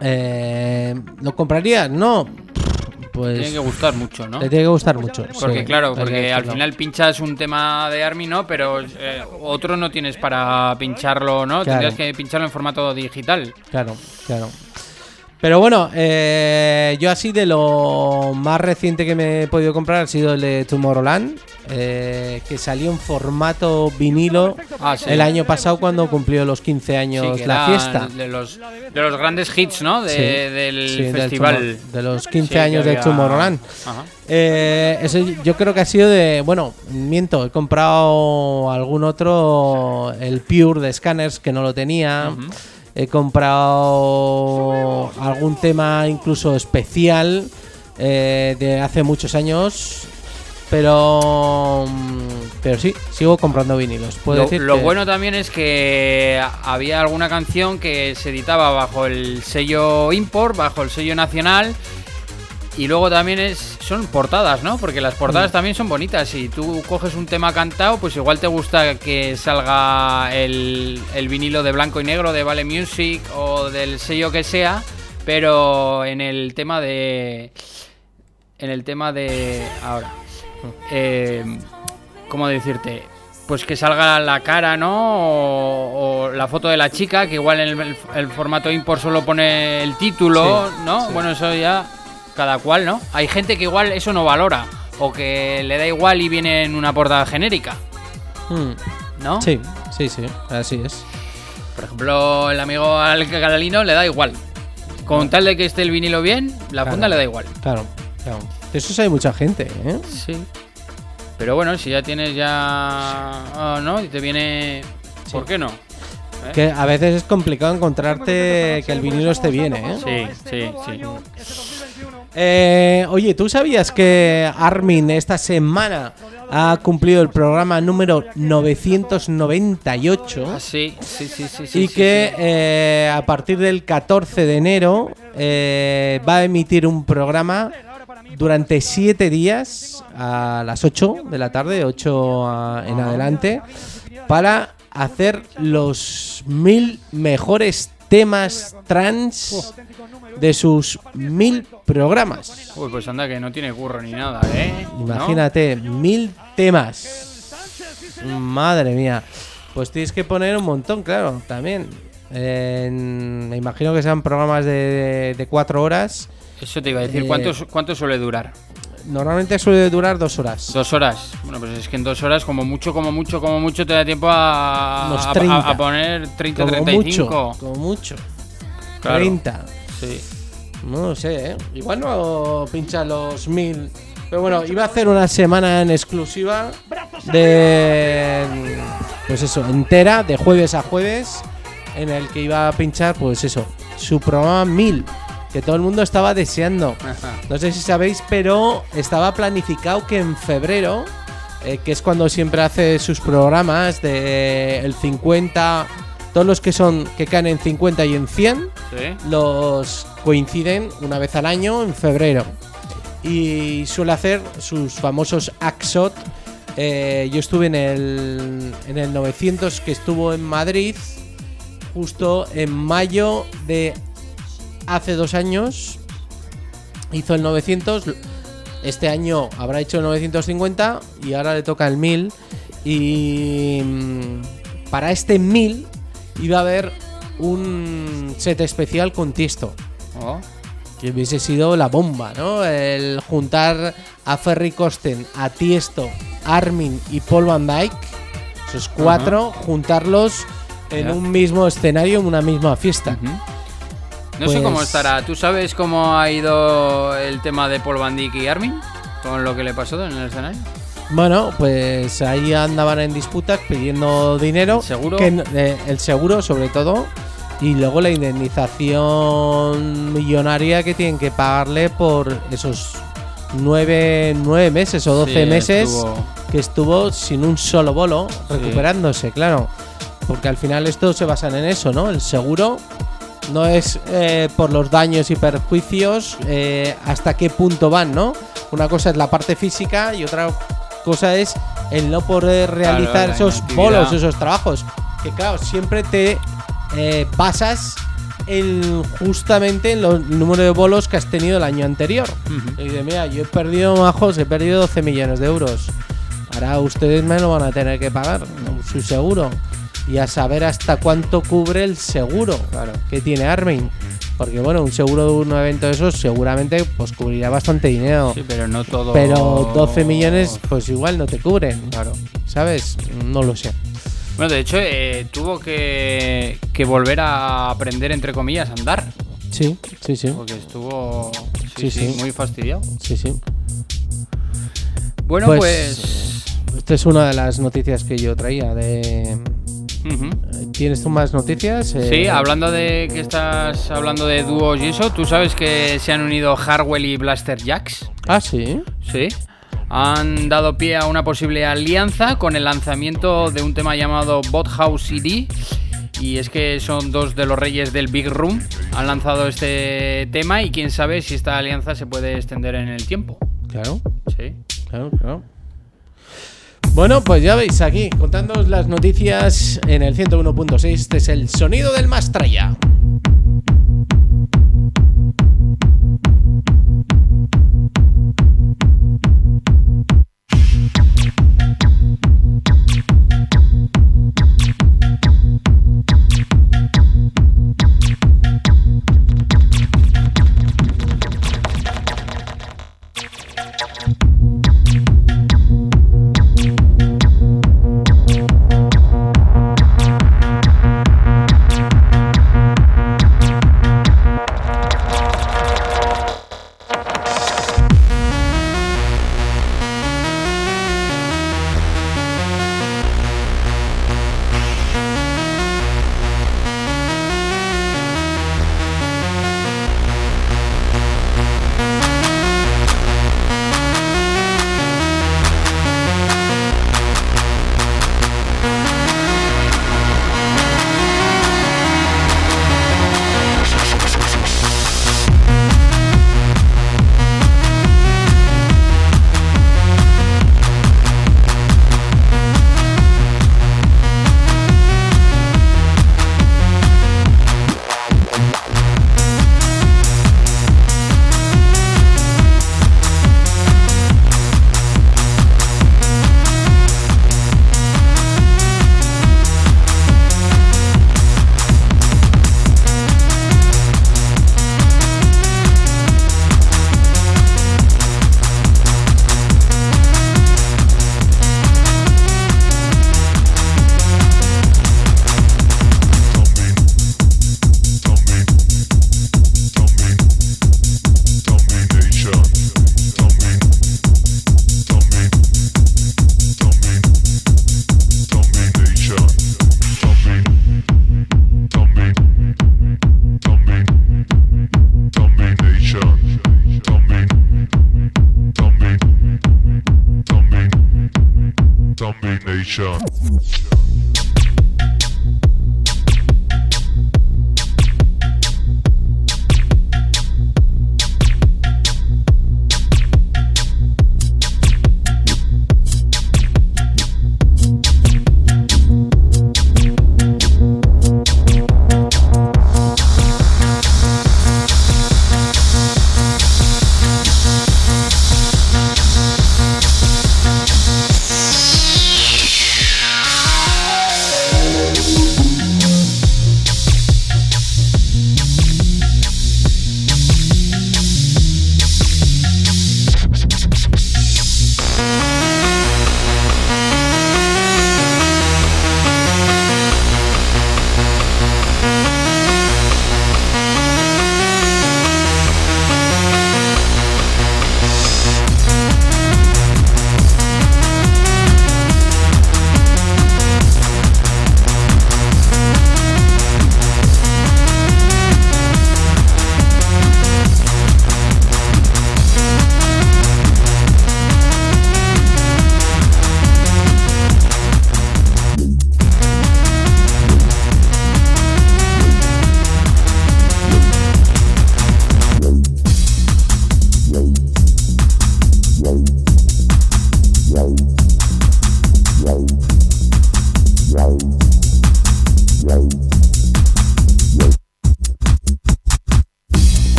Eh, ¿Lo comprarías? No. Pues Tiene que gustar mucho, ¿no? le tiene que gustar mucho. Porque sí, claro, porque al final pinchas un tema de Army, ¿no? Pero eh, otro no tienes para pincharlo, ¿no? Claro. Tendrías que pincharlo en formato digital. Claro, claro. Pero bueno, eh, yo así de lo más reciente que me he podido comprar ha sido el de Tomorrowland, eh, que salió en formato vinilo Ah, sí. el año pasado cuando cumplió los 15 Sí, años la fiesta. De los, de los grandes hits, ¿no? De- Sí, del festival. De los 15 Sí, que años de Tomorrowland. Ajá. Eh, ese yo creo que ha sido de. Bueno, miento, he comprado algún otro, el Pure de Scanners, que no lo tenía. He comprado algún tema incluso especial eh, de hace muchos años. Pero. mm, Pero sí, sigo comprando vinilos. Puedo Lo, decir lo que- bueno también es que había alguna canción que se editaba bajo el sello import, bajo el sello nacional. Y luego también es, son portadas, ¿no? Porque las portadas Mm. también son bonitas. Si tú coges un tema cantado, pues igual te gusta que salga el, el vinilo de blanco y negro de Vale Music o del sello que sea. Pero en el tema de. En el tema de. Ahora. Eh, ¿Cómo decirte? Pues que salga la cara, ¿no? O, o la foto de la chica, que igual en el, el formato import solo pone el título, Sí, ¿no? sí. Bueno, eso ya cada cual, ¿no? Hay gente que igual eso no valora, o que le da igual y viene en una portada genérica, Mm, ¿no? Sí, sí, sí, así es. Por ejemplo, el amigo al Galalino le da igual. Con tal de que esté el vinilo bien, la Claro. funda le da igual. Claro, claro. De eso hay mucha gente, ¿eh? Sí. Pero bueno, si ya tienes ya... ah, ¿No? Y te viene... ¿Por qué no? ¿Eh? Que a veces es complicado encontrarte que el vinilo esté bien, ¿eh? Sí, sí, sí. Eh, oye, ¿tú sabías que Armin esta semana ha cumplido el programa número 998? Ah, sí, sí, sí, sí, sí, y sí, que sí. eh, a partir del 14 de enero eh, va a emitir un programa durante 7 días a las 8 de la tarde, 8 a- en adelante, para hacer los mil mejores temas trans de sus mil programas. Uy, pues anda que no tiene curro ni nada, ¿eh? ¿No? Imagínate, mil temas. Madre mía. Pues tienes que poner un montón, claro, también. Me imagino que sean programas de, de cuatro horas. Eso te iba a decir. Eh, ¿Cuánto, ¿Cuánto suele durar? Normalmente suele durar dos horas. Dos horas. Bueno, pues es que en dos horas, como mucho, como mucho, como mucho, te da tiempo a, a- 30. a, poner 30, como 35. mucho, como mucho. Claro. 30. Sí. No lo sé, ¿eh? Igual no pincha los mil. Pero bueno, iba a hacer una semana en exclusiva de. Pues eso, entera, de jueves a jueves, en el que iba a pinchar, pues eso, su programa 1000, que todo el mundo estaba deseando. No sé si sabéis, pero estaba planificado que en febrero, eh, que es cuando siempre hace sus programas de el 50, todos los que son que caen en 50 y en 100, Sí. los coinciden una vez al año en febrero. Y suele hacer sus famosos Axot. Eh, yo estuve en el, en el 900 que estuvo en Madrid justo en mayo de hace dos años. Hizo el 900. Este año habrá hecho el 950 y ahora le toca el 1000. Y mm, para este 1000 iba a haber un set especial con Tiesto. Oh. Que hubiese sido la bomba, ¿no? El juntar a Ferry Costen, a Tiesto, Armin y Paul Van Dyke, esos cuatro, juntarlos en un mismo escenario, en una misma fiesta. No sé cómo Pues- estará. ¿Tú sabes cómo ha ido el tema de Paul Van Dyk y Armin? Con lo que le pasó en el escenario. Bueno, pues ahí andaban en disputas pidiendo dinero. ¿El seguro? que eh, el seguro, sobre todo. Y luego la indemnización millonaria que tienen que pagarle por esos nueve, nueve meses o doce Sí, meses estuvo- que estuvo sin un solo bolo, recuperándose, claro. Porque al final esto se basa en eso, ¿no? El seguro no es eh, por los daños y perjuicios eh, hasta qué punto van, ¿no? Una cosa es la parte física y otra cosa es el no poder realizar esos bolos, esos trabajos. Que claro, siempre te eh, basas en justamente en los- el número de bolos que has tenido el año anterior. Y dices, mira, yo he perdido, majos, he perdido 12 millones de euros. Ahora ustedes me lo van a tener que pagar, su seguro. Y a saber hasta cuánto cubre el seguro que tiene Armin. Porque bueno, un seguro de un evento de esos seguramente pues cubrirá bastante dinero. Sí, pero no todo. Pero 12 millones pues igual no te cubren. Claro. ¿Sabes? No lo sé. Bueno, de hecho, eh, tuvo que, que volver a aprender, entre comillas, a andar. Sí, sí, sí. Porque estuvo Sí, sí, sí, sí. muy fastidiado. Sí, sí. Bueno, pues. Esta es una de las noticias que yo traía de... ¿Tienes tú más noticias? Eh, Sí, hablando de que estás hablando de dúos y eso, ¿tú sabes que se han unido Harwell y Blaster Jacks? Ah, sí. Sí. Han dado pie a una posible alianza con el lanzamiento de un tema llamado Bot House CD. Y es que son dos de los reyes del Big Room. Han lanzado este tema y quién sabe si esta alianza se puede extender en el tiempo. Claro, Sí. claro, claro. Bueno, pues ya veis aquí, contándoos las noticias en el 101.6. Este es el sonido del Mastraya.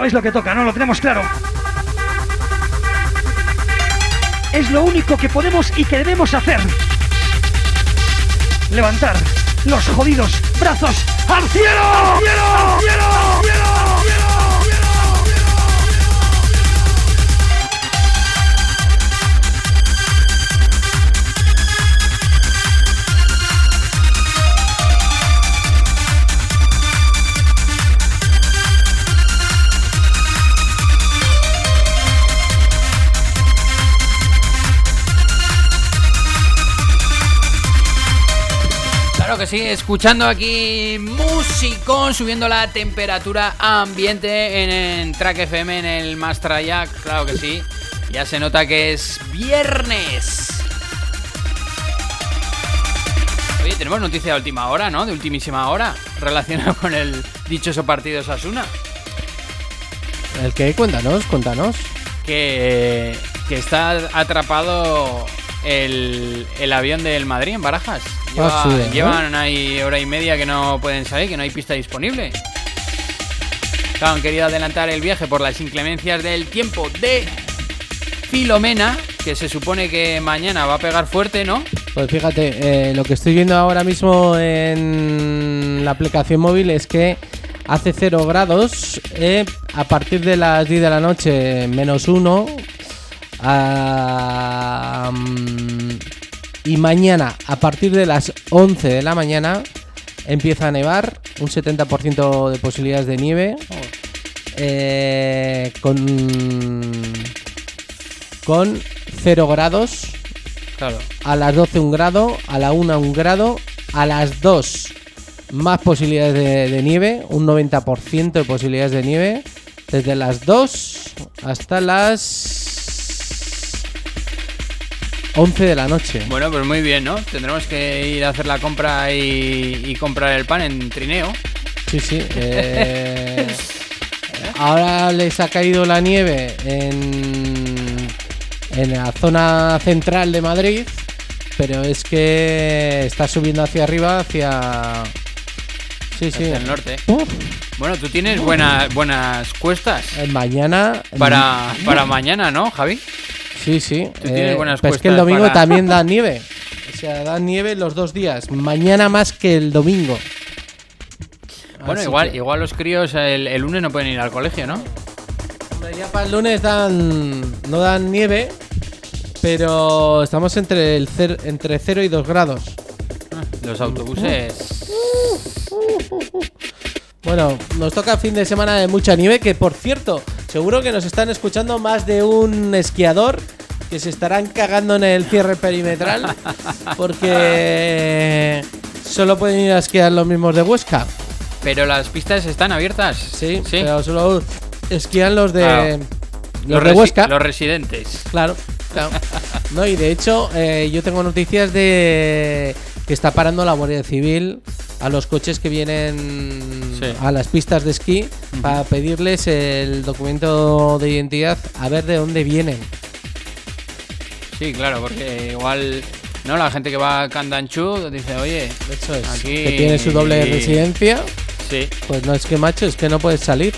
Sabéis lo que toca, ¿no? Lo tenemos claro. Es lo único que podemos y que debemos hacer. Levantar los jodidos brazos al cielo. ¡Al cielo! Claro que sí, escuchando aquí musicón, subiendo la temperatura ambiente en, en Track FM, en el Mastrayak, claro que sí. Ya se nota que es viernes. Oye, tenemos noticia de última hora, ¿no? De ultimísima hora, relacionado con el dichoso partido Sasuna. El que, cuéntanos, cuéntanos. Que, que está atrapado el, el avión del Madrid en Barajas. Lleva- Ah, sí, ¿eh? Llevan ahí hora y media que no pueden salir, que no hay pista disponible. Claro, han querido adelantar el viaje por las inclemencias del tiempo de Filomena, que se supone que mañana va a pegar fuerte, ¿no? Pues fíjate, eh, lo que estoy viendo ahora mismo en la aplicación móvil es que hace 0 grados eh, a partir de las 10 de la noche, menos 1. Y mañana, a partir de las 11 de la mañana, empieza a nevar, un 70% de posibilidades de nieve. eh, con con 0 grados Claro. a las 12 un grado, a la 1 un grado, a las 2 más posibilidades de, de nieve, un 90% de posibilidades de nieve, desde las 2 hasta las 11 de la noche. Bueno, pues muy bien, ¿no? Tendremos que ir a hacer la compra y, y comprar el pan en trineo. Sí, sí. eh, ahora les ha caído la nieve en, en la zona central de Madrid, pero es que está subiendo hacia arriba, hacia... Sí, sí. Hacia el norte. Uf, Bueno, tú tienes buenas buenas cuestas eh, mañana... para, para mañana, ¿no, Javi? Sí, sí. tienes buenas pues que el domingo para- también da nieve. O sea, da nieve los dos días. Mañana más que el domingo. Bueno, Así igual, que- igual los críos el, el lunes no pueden ir al colegio, ¿no? Hombre, Ya para el lunes dan, no dan nieve, pero estamos entre el cer- entre 0 y 2 grados. Los autobuses. Bueno, nos toca fin de semana de mucha nieve, que por cierto, seguro que nos están escuchando más de un esquiador que se estarán cagando en el cierre perimetral porque solo pueden ir a esquiar los mismos de Huesca. Pero las pistas están abiertas. Sí, sí. pero solo esquían los de Claro. los, de Huesca. los residentes. Claro, claro. No, y de hecho, eh, yo tengo noticias de que está parando la Guardia Civil a los coches que vienen Sí. a las pistas de esquí para pedirles el documento de identidad a ver de dónde vienen. Sí, claro, porque igual. No, la gente que va a Candanchú dice, oye, Eso es. Aquí- Que tiene su doble residencia. sí. Pues no es que macho, es que no puedes salir.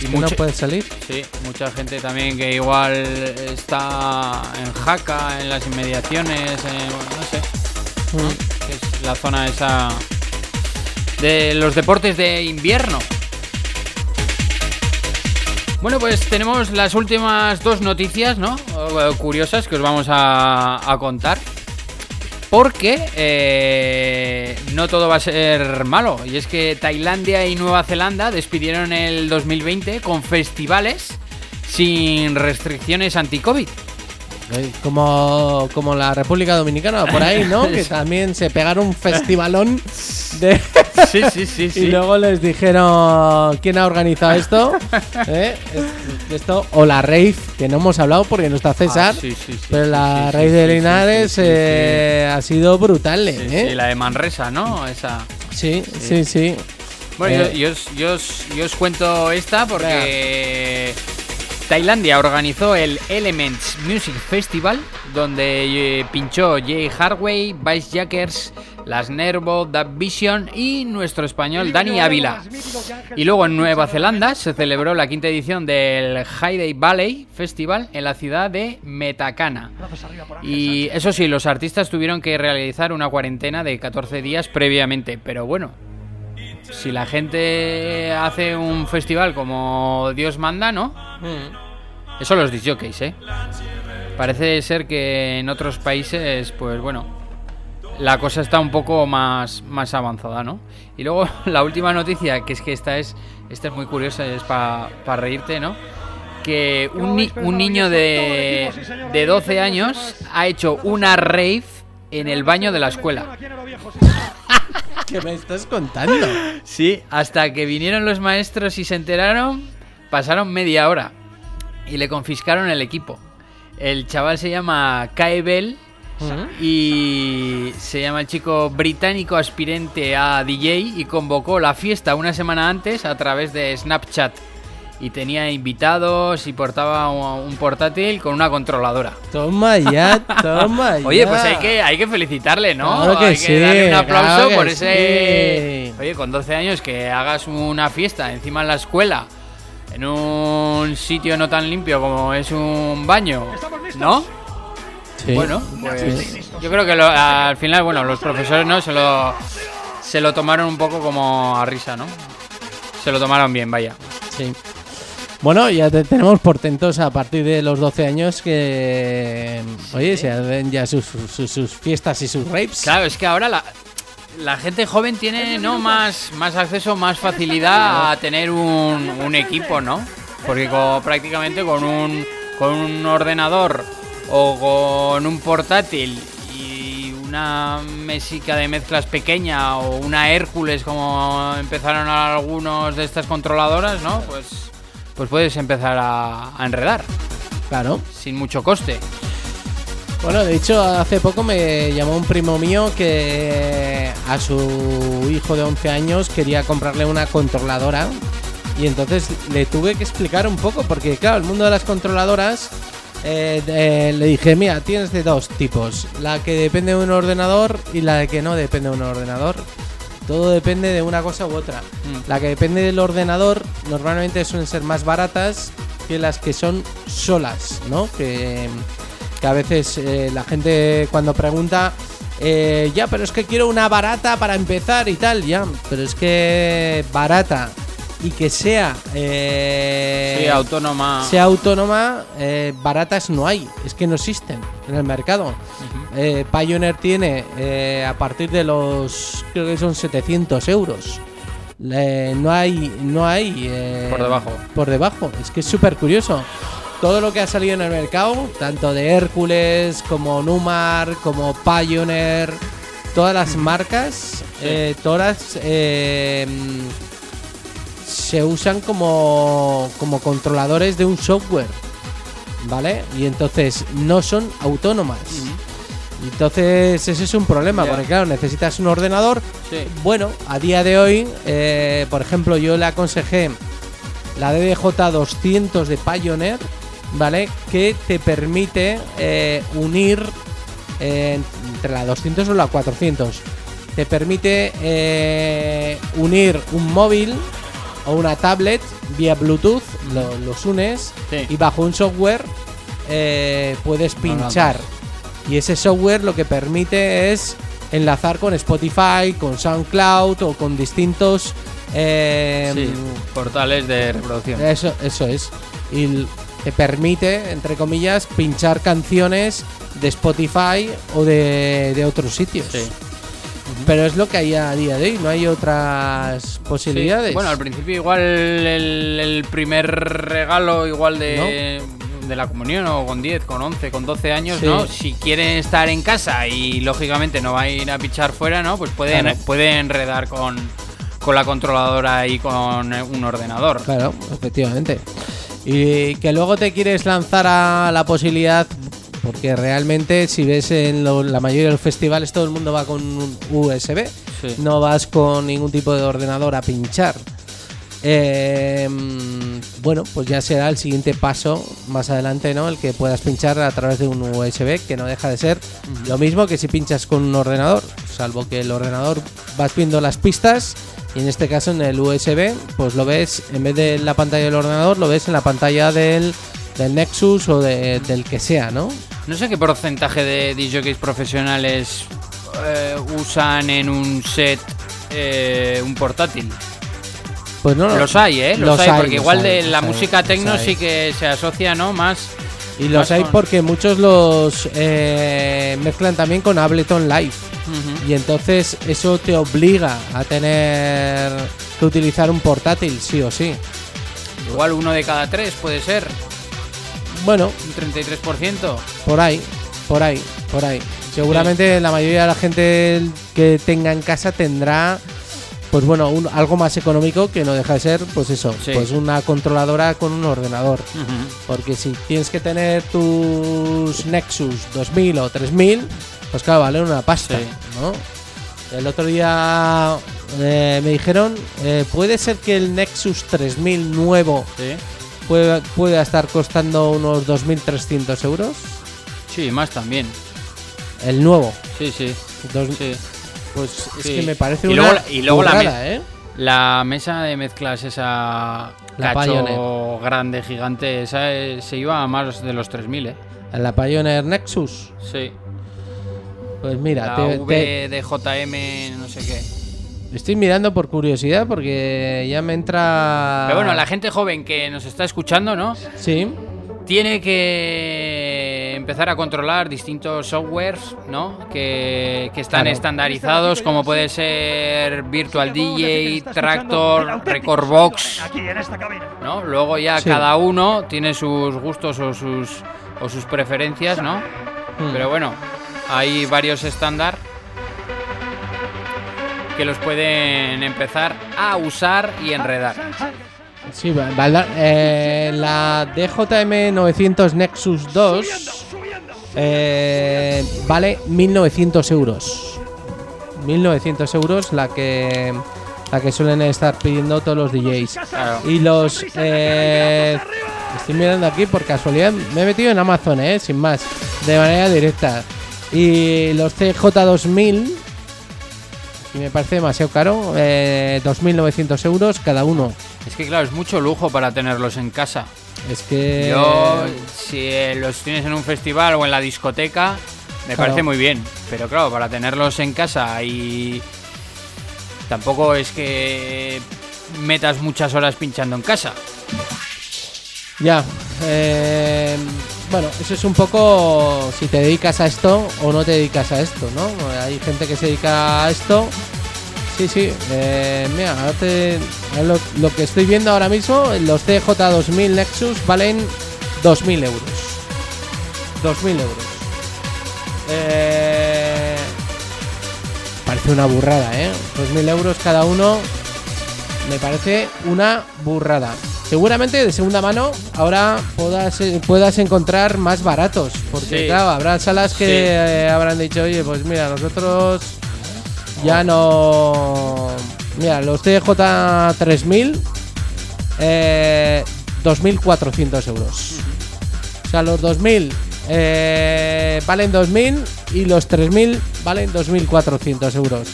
Y no puedes salir. Sí, mucha gente también que igual está en Jaca, en las inmediaciones, en- no sé, Mm. es la zona esa de los deportes de invierno. Bueno, pues tenemos las últimas dos noticias, ¿no? Eh, Curiosas que os vamos a, a contar. Porque eh, no todo va a ser malo. Y es que Tailandia y Nueva Zelanda despidieron el 2020 con festivales sin restricciones anti-COVID. Eh, Como, como la República Dominicana, por ahí, ¿no? que también se pegaron un festivalón de... Sí, sí, sí, Y luego les dijeron quién ha organizado esto. ¿Eh? Es- Esto o la rave, que no hemos hablado porque no está César. Ah, sí, sí, sí, pero la sí, de Linares eh, ha sido brutal, ¿eh? sí, la de Manresa, ¿no? Esa. Sí, sí, sí. Bueno, Eh, yo, yo os, yo os- yo os cuento esta porque Tailandia organizó el Elements Music Festival donde pinchó Jay Hardway, Vice Jackers, Las Nervo, Dub Vision y nuestro español Dani Ávila. Y luego en Nueva Zelanda se celebró la quinta edición del High Valley Festival en la ciudad de Metacana. Y eso sí, los artistas tuvieron que realizar una cuarentena de 14 días previamente, pero bueno, si la gente hace un festival como Dios manda, ¿no? Eso los disjockeys, ¿eh? Parece ser que en otros países, pues bueno, la cosa está un poco más, más avanzada, ¿no? Y luego la última noticia, que es que esta es, esta es muy curiosa, es para reírte, ¿no? Que un, ni- un niño de, de 12 años ha hecho una rave en el baño de la escuela. ¿Qué me estás contando? Sí, hasta que vinieron los maestros y se enteraron, pasaron media hora y le confiscaron el equipo. El chaval se llama Kai Bell y se llama el chico británico aspirante a DJ y convocó la fiesta una semana antes a través de Snapchat. Y tenía invitados y portaba un portátil con una controladora. Toma ya, toma ya. Oye, pues hay que, hay que felicitarle, ¿no? Claro que hay sí, que darle un aplauso claro por ese. sí. Oye, con 12 años que hagas una fiesta encima en la escuela, en un sitio no tan limpio como es un baño, ¿no? Sí. Bueno, pues yo creo que lo- al final, bueno, los profesores no se lo se lo tomaron un poco como a risa, ¿no? Se lo tomaron bien, vaya. Sí. Bueno, ya te- tenemos portentos a partir de los 12 años que, oye, se hacen ya sus, sus, sus fiestas y sus rapes. Claro, es que ahora la, la gente joven tiene no más, más acceso, más facilidad a tener un, un equipo, ¿no? Porque co- prácticamente con un, con un ordenador o con un portátil y una mesica de mezclas pequeña o una Hércules como empezaron algunos de estas controladoras, ¿no? Pues, pues puedes empezar a, a enredar Claro. sin mucho coste. Bueno, de hecho, hace poco me llamó un primo mío que a su hijo de 11 años quería comprarle una controladora. Y entonces le tuve que explicar un poco, porque claro, el mundo de las controladoras, eh, eh, le dije, mira, tienes de dos tipos, la que depende de un ordenador y la que no depende de un ordenador. Todo depende de una cosa u otra. Mm. La que depende del ordenador normalmente suelen ser más baratas que las que son solas, ¿no? Que, que a veces eh, la gente cuando pregunta, ya, pero es que quiero una barata para empezar y tal, ya, pero es que barata y que sea... eh, Sí, autónoma. sea autónoma, eh, baratas no hay, es que no existen en el mercado. Eh, Pioneer tiene a partir de los, creo que son 700 euros. No hay, no hay Por debajo. Por debajo, es que es súper curioso. Todo lo que ha salido en el mercado, tanto de Hércules como Numar, como Pioneer, todas las marcas, todas se usan como, como controladores de un software, ¿vale? Y entonces no son autónomas. Entonces ese es un problema, porque claro, necesitas un ordenador. Sí. Bueno, a día de hoy, eh, por ejemplo, yo le aconsejé la DDJ200 de Pioneer, ¿vale? Que te permite eh, unir eh, entre la 200 o la 400. Te permite unir un móvil o una tablet vía Bluetooth, lo- los unes Sí. y bajo un software eh, puedes pinchar. Y ese software lo que permite es enlazar con Spotify, con SoundCloud o con distintos... eh, Sí, portales de reproducción. eso, eso es. Y l- te permite, entre comillas, pinchar canciones de Spotify o de, de otros sitios. Sí. Pero es lo que hay a día de hoy, no hay otras posibilidades. Sí, Bueno, al principio igual el, el primer regalo igual de, de la comunión o con 10, con 11, con 12 años, Sí. ¿no? Si quieren estar en casa y lógicamente no va a ir a pichar fuera, ¿no? Pues pueden, Claro. pueden enredar con, con la controladora y con un ordenador. Claro, efectivamente. Y que luego te quieres lanzar a la posibilidad, porque realmente si ves en lo- la mayoría de los festivales todo el mundo va con un USB, Sí. no vas con ningún tipo de ordenador a pinchar. Eh, bueno, pues ya será el siguiente paso más adelante, ¿no? El que puedas pinchar a través de un USB, que no deja de ser lo mismo que si pinchas con un ordenador, salvo que el ordenador vas viendo las pistas Y en este caso en el USB, pues lo ves, en vez de en la pantalla del ordenador, lo ves en la pantalla del, del Nexus o de- del que sea, ¿no? No sé qué porcentaje de DJs profesionales eh, usan en un set eh, un portátil. Pues no, Los hay, ¿eh? Los, los hay, porque los igual hay, de la música hay. sí que se asocia, ¿no? Más. Y los hay con- porque muchos los eh, mezclan también con Ableton Live. Y entonces eso te obliga a tener que utilizar un portátil, sí o sí. Igual uno de cada tres puede ser. Bueno, Un 33%. por ahí, por ahí, por ahí. Seguramente la mayoría de la gente que tenga en casa tendrá, pues bueno, un- algo más económico que no deja de ser, pues eso, Sí. pues una controladora con un ordenador. Porque si tienes que tener tus Nexus 2000 o 3000, pues claro, vale una pasta, Sí. ¿no? El otro día eh, me dijeron, eh, puede ser que el Nexus 3000 nuevo Sí. Pueda, pueda estar costando unos 2.300 euros. Sí, más también. El nuevo. Sí, sí. Dos- sí. Pues es Sí. que me parece Y una luego y luego la me- ¿eh? La mesa de mezclas, esa La cacho Pioneer. grande, gigante, esa eh, se iba a más de los 3.000, ¿eh? La Pioneer Nexus. Sí. Pues mira, La te- V te- de JM, no sé qué. Estoy mirando por curiosidad porque ya me entra... Pero bueno, la gente joven que nos está escuchando, ¿no? Sí, Tiene que empezar a controlar distintos softwares, ¿no? Que, que están Claro. estandarizados, como puede ser Virtual DJ, Tractor, Recordbox, Aquí en esta cabina. ¿no? Luego ya Sí. cada uno tiene sus gustos o sus, o sus preferencias, ¿no? Mm. Pero bueno, hay varios estándar que los pueden empezar a usar y enredar. sí, eh, la DJM 900 Nexus 2 eh, vale 1.900 euros. 1.900 euros la que la que suelen estar pidiendo todos los DJs. Claro. Y los. Eh, estoy mirando aquí por casualidad. Me he metido en Amazon, eh, sin más. De manera directa. Y los CJ2000. Y me parece demasiado caro. Eh, 2.900 euros cada uno. Es que claro, es mucho lujo para tenerlos en casa. Es que. Yo, si eh, los tienes en un festival o en la discoteca, me Claro. parece muy bien. Pero claro, para tenerlos en casa y tampoco es que metas muchas horas pinchando en casa. Ya. eh, bueno, eso es un poco si te dedicas a esto o no te dedicas a esto, ¿no? Hay gente que se dedica a esto. Sí, sí. eh, mira, lo que estoy viendo ahora mismo, los CJ2000 Nexus valen 2.000 euros. 2.000 euros. Eh, parece una burrada, ¿eh? 2.000 euros cada uno. Me parece una burrada. Seguramente de segunda mano ahora puedas, eh, puedas encontrar más baratos. Porque Sí. claro, habrá salas que Sí. eh, habrán dicho, oye, pues mira, nosotros ya no... Mira, los TJ3000, eh, 2.400 euros. O sea, los 2.000 eh, valen 2.000 y los 3.000 valen 2.400 euros.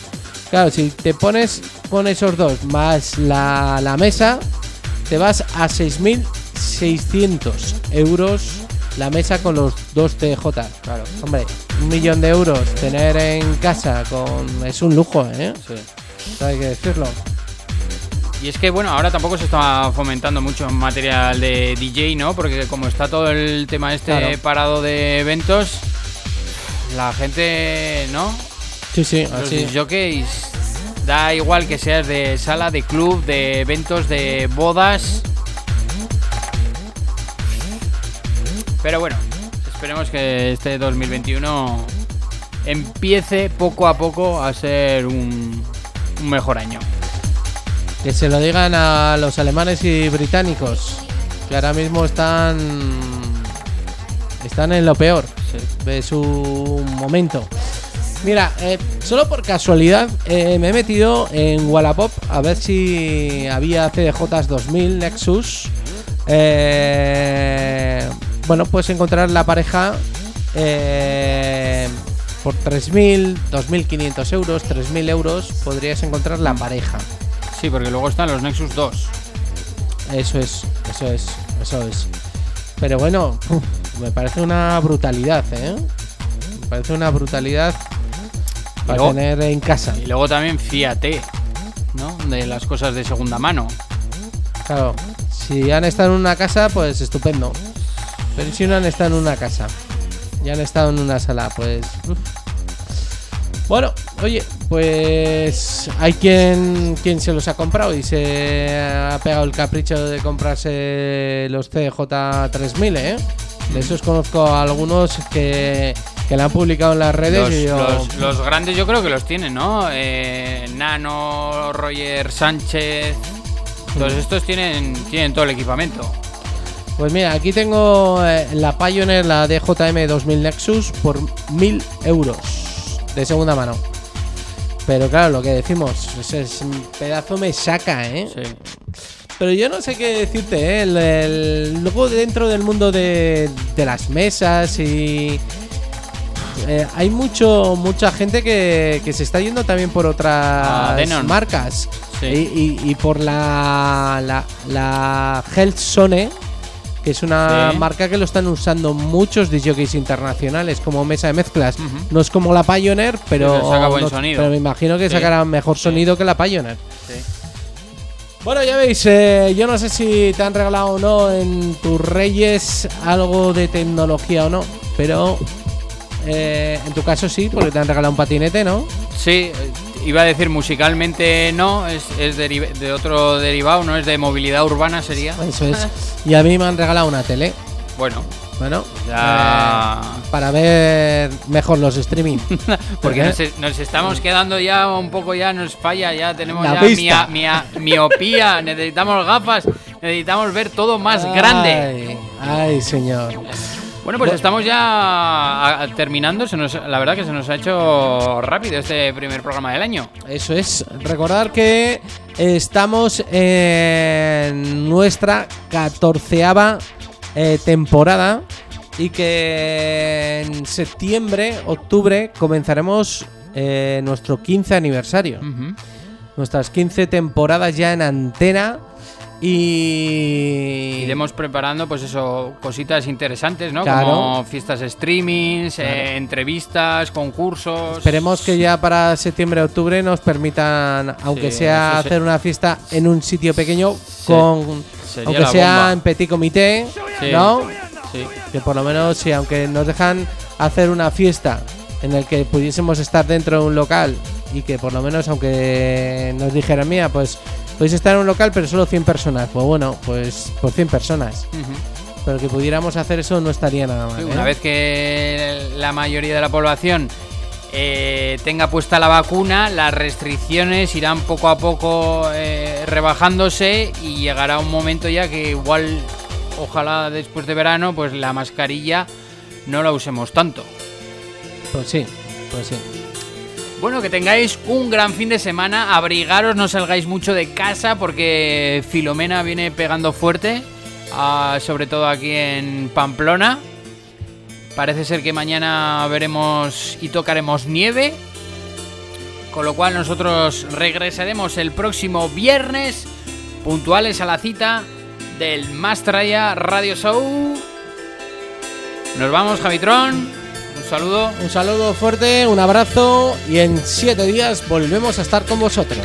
Claro, si te pones con esos dos más la, la mesa, te vas a 6.600 euros la mesa con los dos TJ. Claro, hombre, un millón de euros tener en casa con es un lujo, ¿eh? Sí. Eso hay que decirlo. Y es que bueno, ahora tampoco se está fomentando mucho material de DJ, ¿no? Porque como está todo el tema este Claro. parado de eventos, la gente, ¿no? Sí, sí, Los así. jockeys da igual que seas de sala, de club, de eventos, de bodas. Pero bueno, esperemos que este 2021 empiece poco a poco a ser un, un mejor año. Que se lo digan a los alemanes y británicos, que ahora mismo están están en lo peor de su momento. Mira, eh, solo por casualidad eh, me he metido en Wallapop a ver si había CDJs 2000 Nexus. Eh, bueno, puedes encontrar la pareja eh, por 3.000, 2.500 euros, 3.000 euros. Podrías encontrar la pareja. Sí, porque luego están los Nexus 2. Eso es, eso es, eso es. Pero bueno, uf, me parece una brutalidad, ¿eh? Me parece una brutalidad para luego- tener en casa. Y luego también fíate, ¿no? De las cosas de segunda mano. Claro, si han estado en una casa, pues estupendo. Pero si no han estado en una casa y han estado en una sala, pues. uf. Bueno, oye, pues hay quien, quien se los ha comprado y se ha pegado el capricho de comprarse los CJ3000, ¿eh? De esos conozco a algunos que, que la han publicado en las redes Los, y yo- los- los grandes yo creo que los tienen, ¿no? Eh, Nano, Roger Sánchez. Todos estos tienen, tienen todo el equipamiento. Pues mira, aquí tengo eh, la Pioneer, la DJM 2000 Nexus, por 1000 euros de segunda mano. Pero claro, lo que decimos, es, es un pedazo me saca, ¿eh? Sí. Pero yo no sé qué decirte, ¿eh? El- el- luego dentro del mundo de, de las mesas y... eh, hay mucho mucha gente que, que se está yendo también por otras Ah, Denon. marcas. Sí. Y, y- y por la, la, la Health Zone, que es una Sí. marca que lo están usando muchos DJs internacionales como mesa de mezclas. No es como la Pioneer, pero, pero saca buen no- sonido. pero me imagino que Sí. sacará mejor sonido que la Pioneer. Bueno, ya veis, eh, yo no sé si te han regalado o no en tus reyes algo de tecnología o no, pero eh, en tu caso sí, porque te han regalado un patinete, ¿no? Sí, eh, iba a decir musicalmente no, es, es de otro derivado, no es de movilidad urbana sería. Eso es. Y a mí me han regalado una tele. Bueno, Bueno, Ya. eh, para ver mejor los streaming. porque ¿Eh? nos, es- nos estamos quedando ya un poco, ya nos falla, ya tenemos La ya mia- mia- miopía, necesitamos gafas, necesitamos ver todo más grande. Ay, señor. Bueno, pues estamos ya terminando, se nos, la verdad que se nos ha hecho rápido este primer programa del año. Eso es. Recordar que estamos en nuestra catorceava eh, temporada y que en septiembre, octubre comenzaremos eh, nuestro 15 aniversario. Nuestras 15 temporadas ya en antena y... Iremos preparando, pues eso, cositas interesantes, ¿no? Claro. Como fiestas streamings, eh, entrevistas, concursos. Esperemos que ya para septiembre-octubre nos permitan, aunque Sí, sea se- hacer una fiesta en un sitio pequeño, con sería aunque sea bomba. en petit comité, Sí. ¿no? Sí. Que por lo menos, sí, aunque nos dejan hacer una fiesta en el que pudiésemos estar dentro de un local y que por lo menos, aunque nos dijeran, mía, pues podéis estar en un local, pero solo 100 personas. Pues bueno, pues por 100 personas. Pero que pudiéramos hacer eso no estaría nada mal. Sí, ¿eh? Una vez que la mayoría de la población eh, tenga puesta la vacuna, las restricciones irán poco a poco eh, rebajándose y llegará un momento ya que igual, ojalá después de verano, pues la mascarilla no la usemos tanto. Pues sí, pues sí. Bueno, que tengáis un gran fin de semana, abrigaros, no salgáis mucho de casa porque Filomena viene pegando fuerte, ah, sobre todo aquí en Pamplona. Parece ser que mañana veremos y tocaremos nieve, con lo cual nosotros regresaremos el próximo viernes, puntuales a la cita del Mastraya Radio Show. Nos vamos, Javitron. Un saludo. Un saludo fuerte, un abrazo y en siete días volvemos a estar con vosotros.